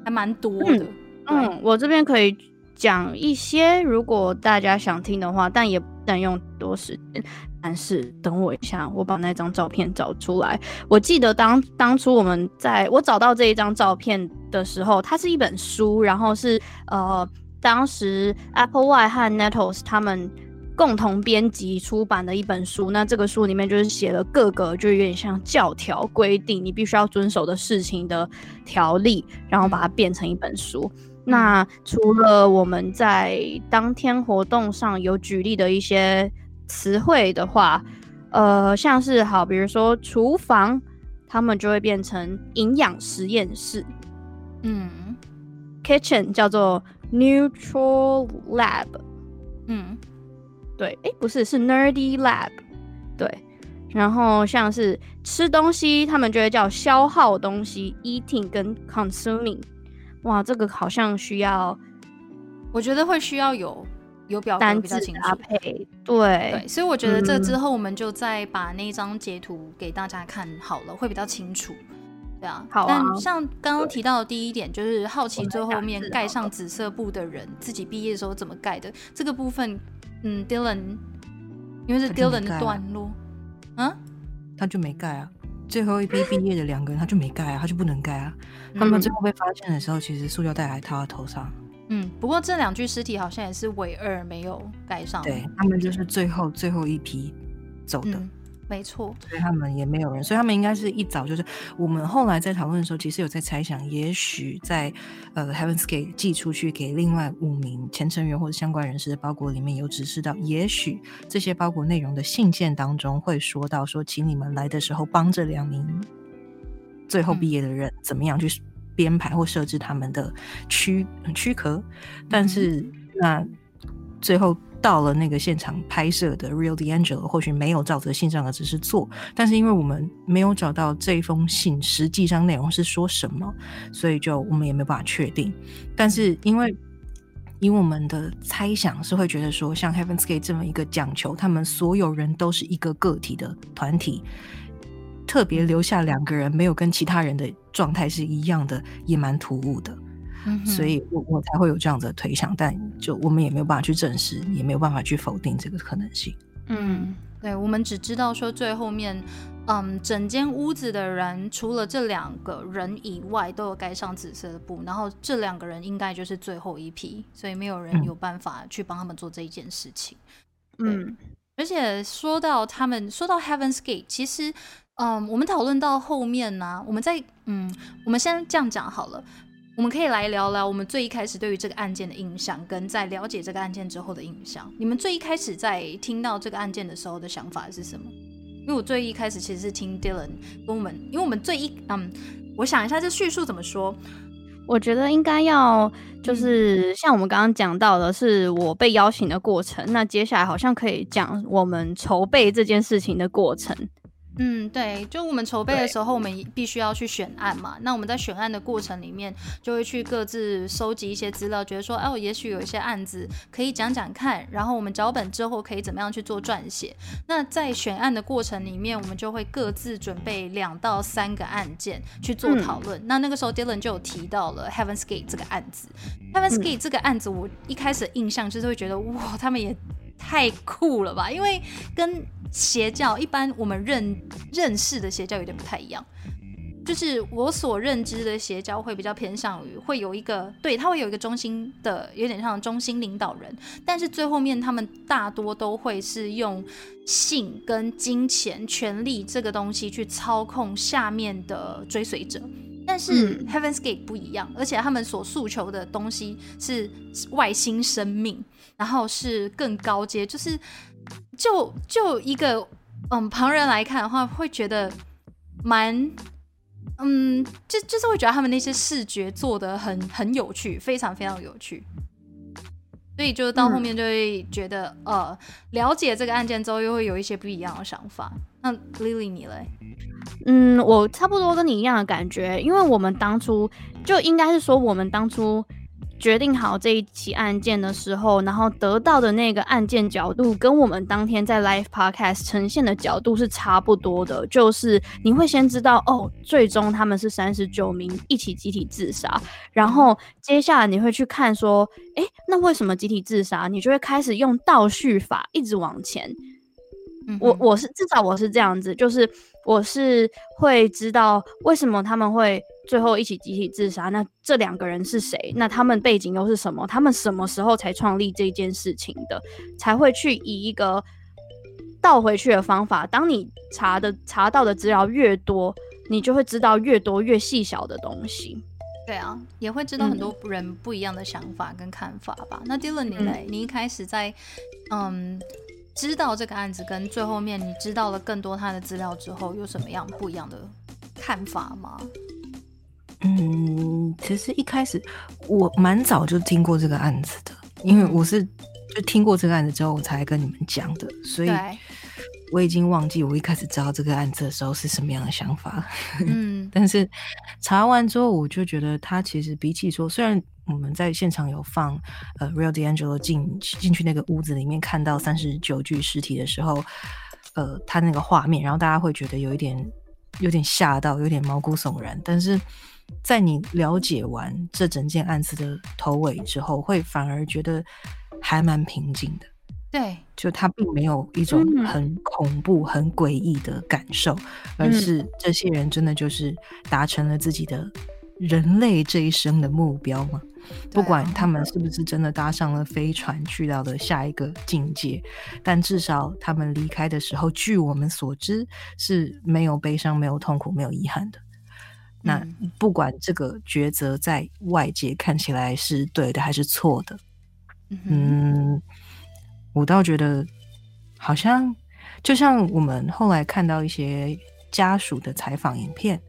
还蛮多的。嗯嗯，我这边可以讲一些，如果大家想听的话，但也不能用多时间。但是等我一下，我把那张照片找出来。我记得当当初我们在我找到这一张照片的时候，它是一本书，然后是呃，当时 Applewhite 和 Nettles 他们。共同编辑出版的一本书，那这个书里面就是写了各个，就有点像教条规定，你必须要遵守的事情的条例，然后把它变成一本书。那除了我们在当天活动上有举例的一些词汇的话，呃，像是好，比如说厨房，他们就会变成营养实验室。嗯，kitchen 叫做 neutral lab。嗯。对，哎，不是，是 Nerdy Lab，对。然后像是吃东西，他们就会叫消耗东西，eating 跟 consuming。哇，这个好像需要，我觉得会需要有有表格比较清楚搭配。对对，所以我觉得这之后我们就再把那张截图给大家看好了，嗯、会比较清楚。对啊，好啊。但像刚刚提到的第一点，就是好奇最后面盖上紫色布的人自己毕业的时候怎么盖的这个部分。嗯，Dylan，因为是 Dylan 的段落，嗯，他就没盖啊。最后一批毕业的两个人，他就没盖啊，他就不能盖啊。他们最后被发现的时候，其实塑料袋还套在头上。嗯，不过这两具尸体好像也是唯二没有盖上。对，他们就是最后最后一批走的。嗯没错，所以他们也没有人，所以他们应该是一早就是我们后来在讨论的时候，其实有在猜想，也许在呃 Heaven's Gate 寄出去给另外五名前成员或者相关人士的包裹里面有指示到，也许这些包裹内容的信件当中会说到说，请你们来的时候帮这两名最后毕业的人怎么样去编排或设置他们的躯躯壳，但是、嗯、那最后。到了那个现场拍摄的 Real D'Angelo 或许没有照着信上的指示做，但是因为我们没有找到这封信实际上内容是说什么，所以就我们也没办法确定。但是因为以我们的猜想是会觉得说，像 Heaven's Gate 这么一个讲求他们所有人都是一个个体的团体，特别留下两个人没有跟其他人的状态是一样的，也蛮突兀的。嗯、所以我我才会有这样子的推想，但就我们也没有办法去证实，也没有办法去否定这个可能性。嗯，对，我们只知道说最后面，嗯，整间屋子的人除了这两个人以外，都有盖上紫色的布，然后这两个人应该就是最后一批，所以没有人有办法去帮他们做这一件事情。嗯，而且说到他们，说到 Heaven's Gate，其实，嗯，我们讨论到后面呢、啊，我们在，嗯，我们先这样讲好了。我们可以来聊聊我们最一开始对于这个案件的印象，跟在了解这个案件之后的印象。你们最一开始在听到这个案件的时候的想法是什么？因为我最一开始其实是听 Dylan 跟我们，因为我们最一嗯，我想一下这叙述怎么说？我觉得应该要就是像我们刚刚讲到的，是我被邀请的过程。那接下来好像可以讲我们筹备这件事情的过程。嗯，对，就我们筹备的时候，我们必须要去选案嘛。那我们在选案的过程里面，就会去各自收集一些资料，觉得说，哦，也许有一些案子可以讲讲看。然后我们脚本之后可以怎么样去做撰写。那在选案的过程里面，我们就会各自准备两到三个案件去做讨论。嗯、那那个时候，Dylan 就有提到了 Heaven's Gate 这个案子。Heaven's Gate 这个案子，我一开始的印象就是会觉得，哇，他们也太酷了吧，因为跟邪教一般我们认认识的邪教有点不太一样，就是我所认知的邪教会比较偏向于会有一个，对，他会有一个中心的，有点像中心领导人，但是最后面他们大多都会是用性跟金钱、权力这个东西去操控下面的追随者，但是 Heaven's Gate 不一样，而且他们所诉求的东西是外星生命，然后是更高阶，就是。就就一个嗯，旁人来看的话，会觉得蛮嗯，就就是会觉得他们那些视觉做的很很有趣，非常非常有趣。所以就到后面就会觉得，嗯、呃，了解这个案件之后，又会有一些不一样的想法。那 Lily 你嘞？嗯，我差不多跟你一样的感觉，因为我们当初就应该是说，我们当初。决定好这一起案件的时候，然后得到的那个案件角度跟我们当天在 Live Podcast 呈现的角度是差不多的，就是你会先知道哦，最终他们是三十九名一起集体自杀，然后接下来你会去看说，诶，那为什么集体自杀？你就会开始用倒叙法一直往前。嗯、我我是至少我是这样子，就是我是会知道为什么他们会最后一起集体自杀。那这两个人是谁？那他们背景又是什么？他们什么时候才创立这件事情的？才会去以一个倒回去的方法。当你查的查到的资料越多，你就会知道越多越细小的东西。对啊，也会知道很多人不一样的想法跟看法吧。嗯、那 Dylan 你嘞？嗯、你一开始在嗯。知道这个案子跟最后面你知道了更多他的资料之后，有什么样不一样的看法吗？嗯，其实一开始我蛮早就听过这个案子的，因为我是就听过这个案子之后，我才跟你们讲的，所以我已经忘记我一开始知道这个案子的时候是什么样的想法。嗯，但是查完之后，我就觉得他其实比起说，虽然。我们在现场有放，呃，Real DeAngelo 进进去那个屋子里面，看到三十九具尸体的时候，呃，他那个画面，然后大家会觉得有一点有点吓到，有点毛骨悚然。但是在你了解完这整件案子的头尾之后，会反而觉得还蛮平静的。对，就他并没有一种很恐怖、很诡异的感受，而是这些人真的就是达成了自己的。人类这一生的目标吗？不管他们是不是真的搭上了飞船去到了下一个境界，但至少他们离开的时候，据我们所知是没有悲伤、没有痛苦、没有遗憾的。那不管这个抉择在外界看起来是对的还是错的，嗯，我倒觉得好像就像我们后来看到一些家属的采访影片。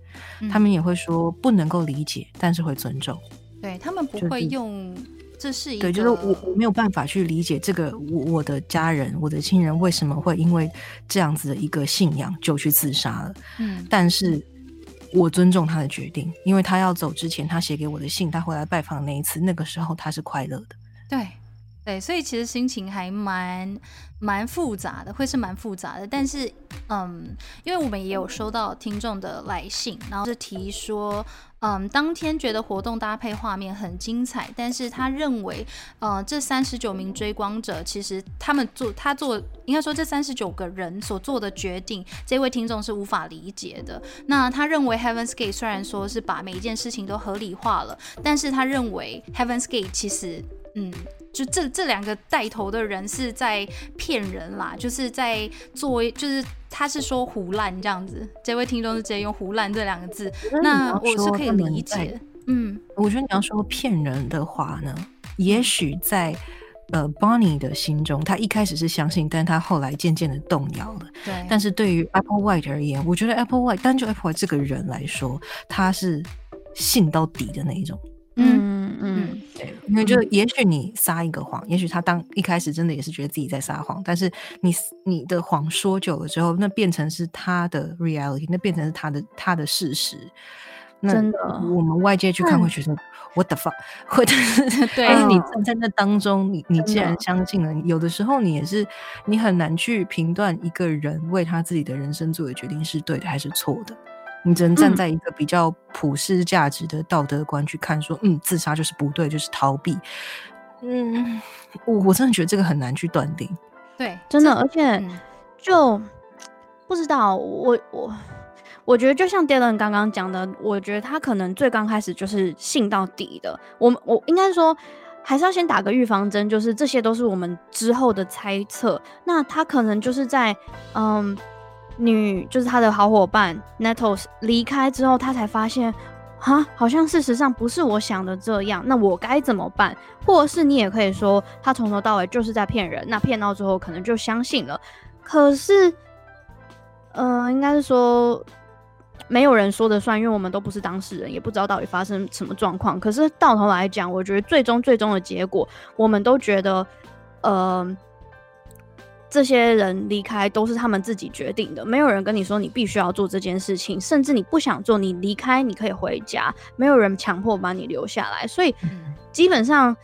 他们也会说不能够理解，但是会尊重。对，他们不会用，这是一个对，就是我我没有办法去理解这个我我的家人、我的亲人为什么会因为这样子的一个信仰就去自杀了。嗯，但是我尊重他的决定，因为他要走之前，他写给我的信，他回来拜访那一次，那个时候他是快乐的。对。对，所以其实心情还蛮蛮复杂的，会是蛮复杂的。但是，嗯，因为我们也有收到听众的来信，然后是提说，嗯，当天觉得活动搭配画面很精彩，但是他认为，呃，这三十九名追光者其实他们做他做，应该说这三十九个人所做的决定，这位听众是无法理解的。那他认为 Heaven's Gate 虽然说是把每一件事情都合理化了，但是他认为 Heaven's Gate 其实，嗯。就这这两个带头的人是在骗人啦，就是在做，就是他是说胡乱这样子。这位听众是直接用胡乱这两个字，那我是可以理解。嗯，我觉得你要说骗人的话呢，也许在呃 Bonnie 的心中，他一开始是相信，但他后来渐渐的动摇了。对。但是对于 Applewhite 而言，我觉得 Applewhite 单就 Applewhite 这个人来说，他是信到底的那一种。嗯嗯，对，因为就也许你撒一个谎，嗯、也许他当一开始真的也是觉得自己在撒谎，但是你你的谎说久了之后，那变成是他的 reality，那变成是他的他的事实。真的，我们外界去看会觉得 what the fuck，或者 对，但是你站在那当中，你你既然相信了，有的时候你也是你很难去评断一个人为他自己的人生做的决定是对的还是错的。你只能站在一个比较普世价值的道德观去看，说，嗯，自杀就是不对，就是逃避。嗯，我我真的觉得这个很难去断定。对，真的，而且就不知道，我我我觉得就像 Dylan 刚刚讲的，我觉得他可能最刚开始就是信到底的。我我应该说，还是要先打个预防针，就是这些都是我们之后的猜测。那他可能就是在嗯。女就是他的好伙伴 Nettles 离开之后，他才发现，哈，好像事实上不是我想的这样。那我该怎么办？或是你也可以说，他从头到尾就是在骗人。那骗到最后，可能就相信了。可是，呃，应该是说，没有人说的算，因为我们都不是当事人，也不知道到底发生什么状况。可是到头来讲，我觉得最终最终的结果，我们都觉得，呃。这些人离开都是他们自己决定的，没有人跟你说你必须要做这件事情，甚至你不想做，你离开你可以回家，没有人强迫把你留下来。所以基本上，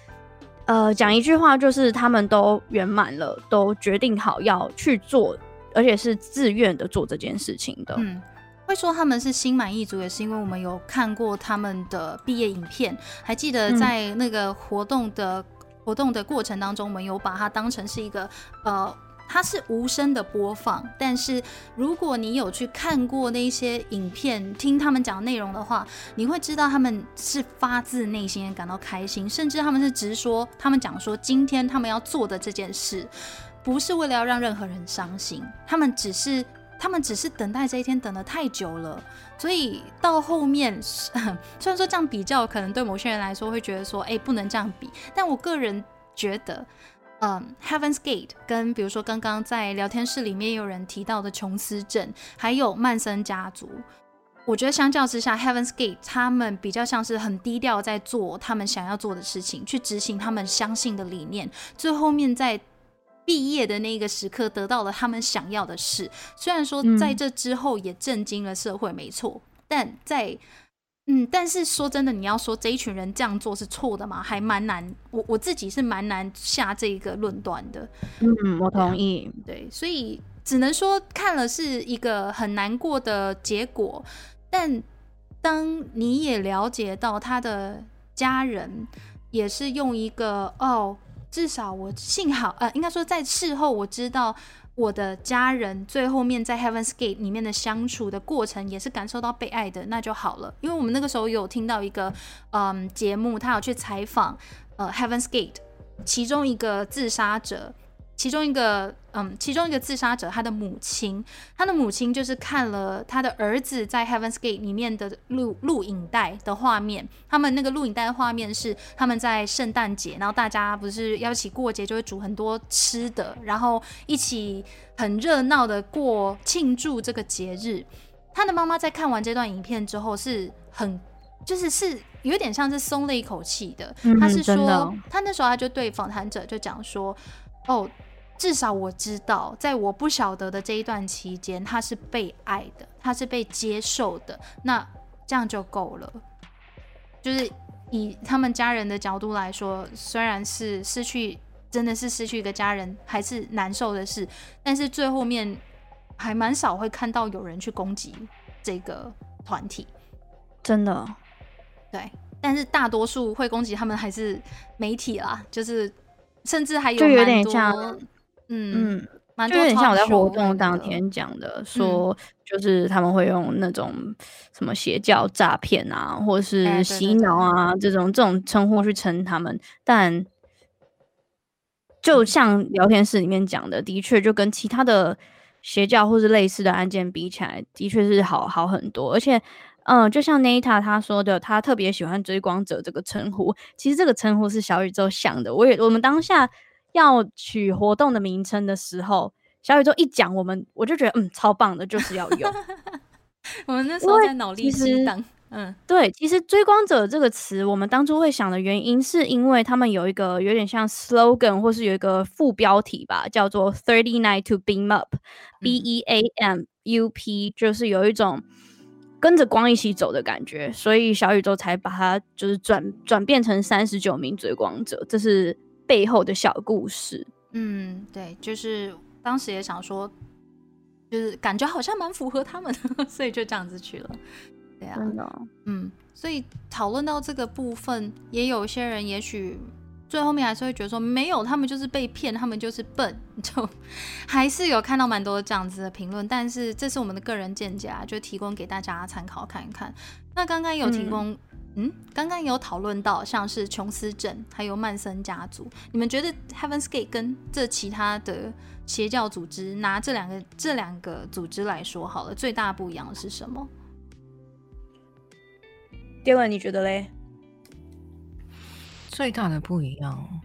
呃，讲一句话就是他们都圆满了，都决定好要去做，而且是自愿的做这件事情的。嗯，会说他们是心满意足，也是因为我们有看过他们的毕业影片，还记得在那个活动的、嗯、活动的过程当中，我们有把它当成是一个呃。它是无声的播放，但是如果你有去看过那些影片，听他们讲内容的话，你会知道他们是发自内心感到开心，甚至他们是直说，他们讲说今天他们要做的这件事，不是为了要让任何人伤心，他们只是他们只是等待这一天等得太久了，所以到后面，虽然说这样比较可能对某些人来说会觉得说，哎，不能这样比，但我个人觉得。嗯、um，Heaven's Gate 跟比如说刚刚在聊天室里面有人提到的琼斯镇，还有曼森家族，我觉得相较之下，Heaven's Gate 他们比较像是很低调在做他们想要做的事情，去执行他们相信的理念，最后面在毕业的那个时刻得到了他们想要的事。虽然说在这之后也震惊了社会，没错，但在。嗯，但是说真的，你要说这一群人这样做是错的吗？还蛮难，我我自己是蛮难下这个论断的。嗯，我同意。对，所以只能说看了是一个很难过的结果。但当你也了解到他的家人也是用一个哦，至少我幸好呃，应该说在事后我知道。我的家人最后面在 Heaven's Gate 里面的相处的过程，也是感受到被爱的，那就好了。因为我们那个时候有听到一个嗯节目，他有去采访呃 Heaven's Gate 其中一个自杀者。其中一个，嗯，其中一个自杀者，他的母亲，他的母亲就是看了他的儿子在 Heaven's Gate 里面的录录影带的画面。他们那个录影带的画面是他们在圣诞节，然后大家不是要一起过节，就会煮很多吃的，然后一起很热闹的过庆祝这个节日。他的妈妈在看完这段影片之后，是很，就是是有点像是松了一口气的。他是说，他那时候他就对访谈者就讲说，哦。至少我知道，在我不晓得的这一段期间，他是被爱的，他是被接受的，那这样就够了。就是以他们家人的角度来说，虽然是失去，真的是失去一个家人，还是难受的事，但是最后面还蛮少会看到有人去攻击这个团体，真的。对，但是大多数会攻击他们还是媒体啦，就是甚至还有就有点像，嗯嗯，就有点像我在活动当天讲的，说就是他们会用那种什么邪教诈骗啊，或是洗脑啊这种这种称呼去称他们，但。就像聊天室里面讲的，的确就跟其他的邪教或是类似的案件比起来，的确是好好很多。而且，嗯、呃，就像 Nata 他说的，他特别喜欢“追光者”这个称呼。其实这个称呼是小宇宙想的。我也我们当下要取活动的名称的时候，小宇宙一讲，我们我就觉得嗯，超棒的，就是要用。我们那时候在脑力激荡。嗯，对，其实“追光者”这个词，我们当初会想的原因，是因为他们有一个有点像 slogan，或是有一个副标题吧，叫做 “Thirty Nine to Beam Up”，B E A M U P，就是有一种跟着光一起走的感觉，所以小宇宙才把它就是转转变成三十九名追光者，这是背后的小故事。嗯，对，就是当时也想说，就是感觉好像蛮符合他们的，所以就这样子去了。对啊，嗯，所以讨论到这个部分，也有一些人也许最后面还是会觉得说，没有，他们就是被骗，他们就是笨，就还是有看到蛮多这样子的评论。但是这是我们的个人见解啊，就提供给大家参考看一看。那刚刚有提供，嗯，刚刚、嗯、有讨论到像是琼斯镇还有曼森家族，你们觉得 Heaven's Gate 跟这其他的邪教组织，拿这两个这两个组织来说好了，最大不一样的是什么？第二，你觉得嘞？最大的不一样，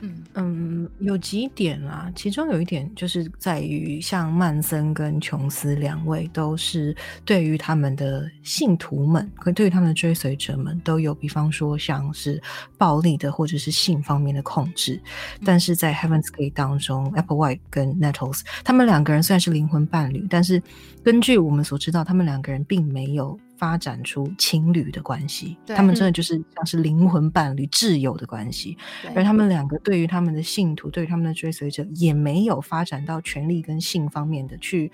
嗯嗯，有几点啊。其中有一点就是在于，像曼森跟琼斯两位都是对于他们的信徒们，跟对于他们的追随者们都有，比方说像是暴力的或者是性方面的控制。但是在 Heaven's Gate 当中，Applewhite 跟 Nettles 他们两个人虽然是灵魂伴侣，但是根据我们所知道，他们两个人并没有。发展出情侣的关系，他们真的就是像是灵魂伴侣、挚友的关系。而他们两个对于他们的信徒、对于他们的追随者，也没有发展到权力跟性方面的去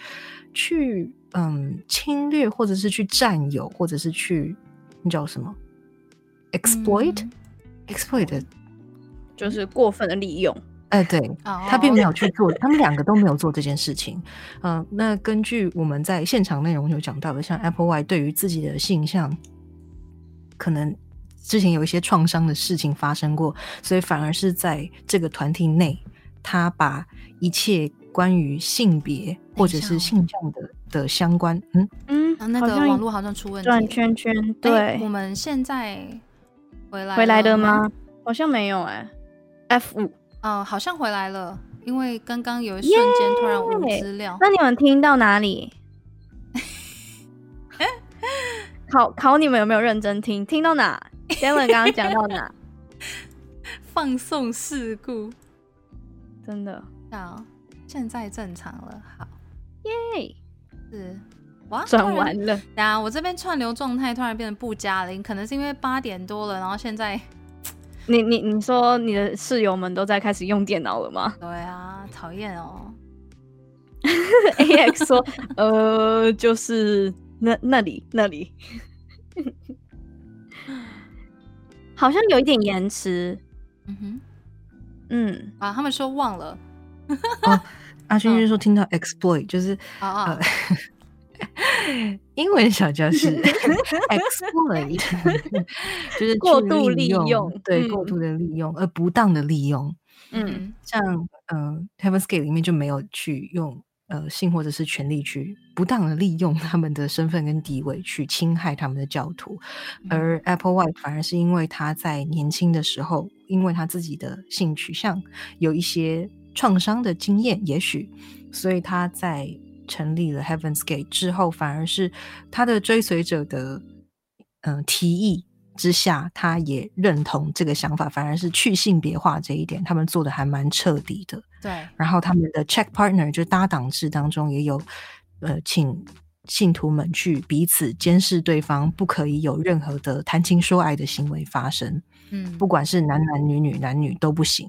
去嗯侵略，或者是去占有，或者是去那叫什么？exploit、嗯、exploit，就是过分的利用。哎，欸、对，他并没有去做，他们两个都没有做这件事情。嗯、呃，那根据我们在现场内容有讲到的，像 Applewhite 对于自己的性向，可能之前有一些创伤的事情发生过，所以反而是在这个团体内，他把一切关于性别或者是性向的的相关，嗯嗯，那个网络好像出问题，转圈圈。对、欸，我们现在回来回来的吗？好像没有哎、欸、，F 五。哦，好像回来了，因为刚刚有一瞬间突然无资料。那你们听到哪里？考考你们有没有认真听？听到哪？Dylan 刚刚讲到哪？放送事故，真的好，现在正常了，好，耶，是哇，转完了。等下我这边串流状态突然变得不佳了，可能是因为八点多了，然后现在。你你你说你的室友们都在开始用电脑了吗？对啊，讨厌哦。AX 说，呃，就是那那里那里，好像有一点延迟。嗯哼，嗯，啊，他们说忘了。哦，阿勋就说听到 exploit，就是啊啊。呃英文小教室 exploit 就是过度利用，对，过度的利用，而不当的利用。嗯，像嗯、呃、Heaven's Gate 里面就没有去用呃性或者是权力去不当的利用他们的身份跟地位去侵害他们的教徒，而 Applewhite 反而是因为他在年轻的时候，因为他自己的性取向有一些创伤的经验，也许所以他在。成立了 Heaven's Gate 之后，反而是他的追随者的嗯、呃、提议之下，他也认同这个想法，反而是去性别化这一点，他们做的还蛮彻底的。对，然后他们的 Check Partner 就搭档制当中也有呃请信徒们去彼此监视对方，不可以有任何的谈情说爱的行为发生。嗯，不管是男男女女，男女都不行。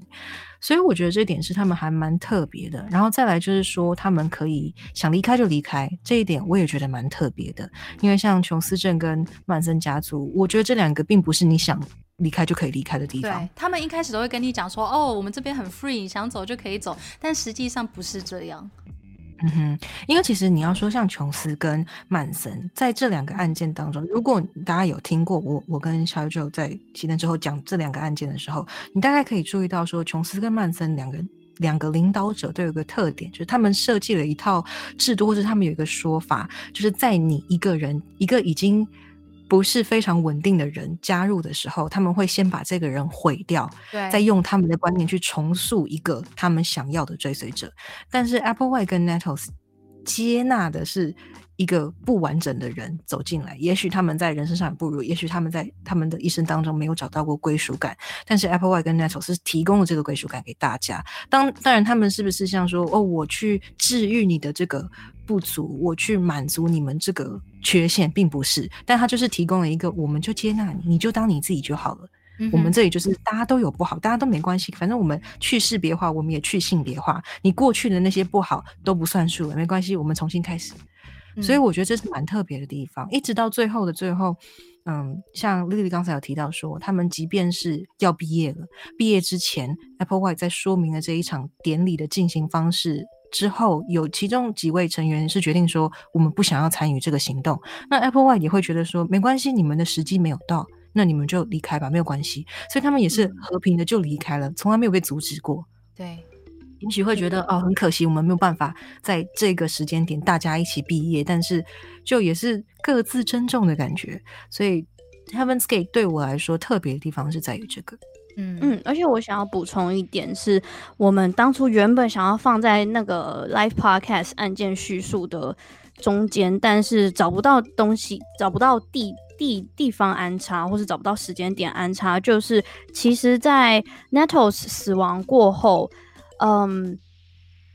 所以我觉得这点是他们还蛮特别的。然后再来就是说，他们可以想离开就离开，这一点我也觉得蛮特别的。因为像琼斯镇跟曼森家族，我觉得这两个并不是你想离开就可以离开的地方。对，他们一开始都会跟你讲说：“哦，我们这边很 free，想走就可以走。”但实际上不是这样。嗯哼，因为其实你要说像琼斯跟曼森在这两个案件当中，如果大家有听过我我跟小九在熄灯之后讲这两个案件的时候，你大概可以注意到说，琼斯跟曼森两个两个领导者都有个特点，就是他们设计了一套制度，或者他们有一个说法，就是在你一个人一个已经。不是非常稳定的人加入的时候，他们会先把这个人毁掉，对，再用他们的观念去重塑一个他们想要的追随者。但是 Applewhite 跟 Nettles 接纳的是一个不完整的人走进来，也许他们在人生上很不如，也许他们在他们的一生当中没有找到过归属感。但是 Applewhite 跟 Nettles 是提供了这个归属感给大家。当当然，他们是不是像说哦，我去治愈你的这个不足，我去满足你们这个缺陷，并不是，但他就是提供了一个，我们就接纳你，你就当你自己就好了。嗯、我们这里就是大家都有不好，大家都没关系，反正我们去识别化，我们也去性别化，你过去的那些不好都不算数了，没关系，我们重新开始。嗯、所以我觉得这是蛮特别的地方，一直到最后的最后，嗯，像 Lily 刚才有提到说，他们即便是要毕业了，毕业之前，Applewhite 在说明了这一场典礼的进行方式。之后有其中几位成员是决定说，我们不想要参与这个行动。那 Applewhite 也会觉得说，没关系，你们的时机没有到，那你们就离开吧，没有关系。所以他们也是和平的就离开了，从来没有被阻止过。对，也许会觉得哦，很可惜，我们没有办法在这个时间点大家一起毕业，但是就也是各自珍重的感觉。所以 Heaven's Gate 对我来说特别的地方是在于这个。嗯。嗯，而且我想要补充一点是，我们当初原本想要放在那个 live podcast 案件叙述的中间，但是找不到东西，找不到地地地方安插，或是找不到时间点安插，就是其实，在 Nettles 死亡过后，嗯，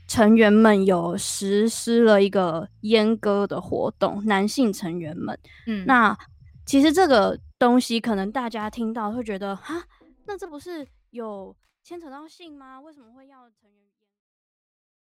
成员们有实施了一个阉割的活动，男性成员们，嗯，那其实这个东西可能大家听到会觉得哈。那这不是有牵扯到性吗？为什么会要成员？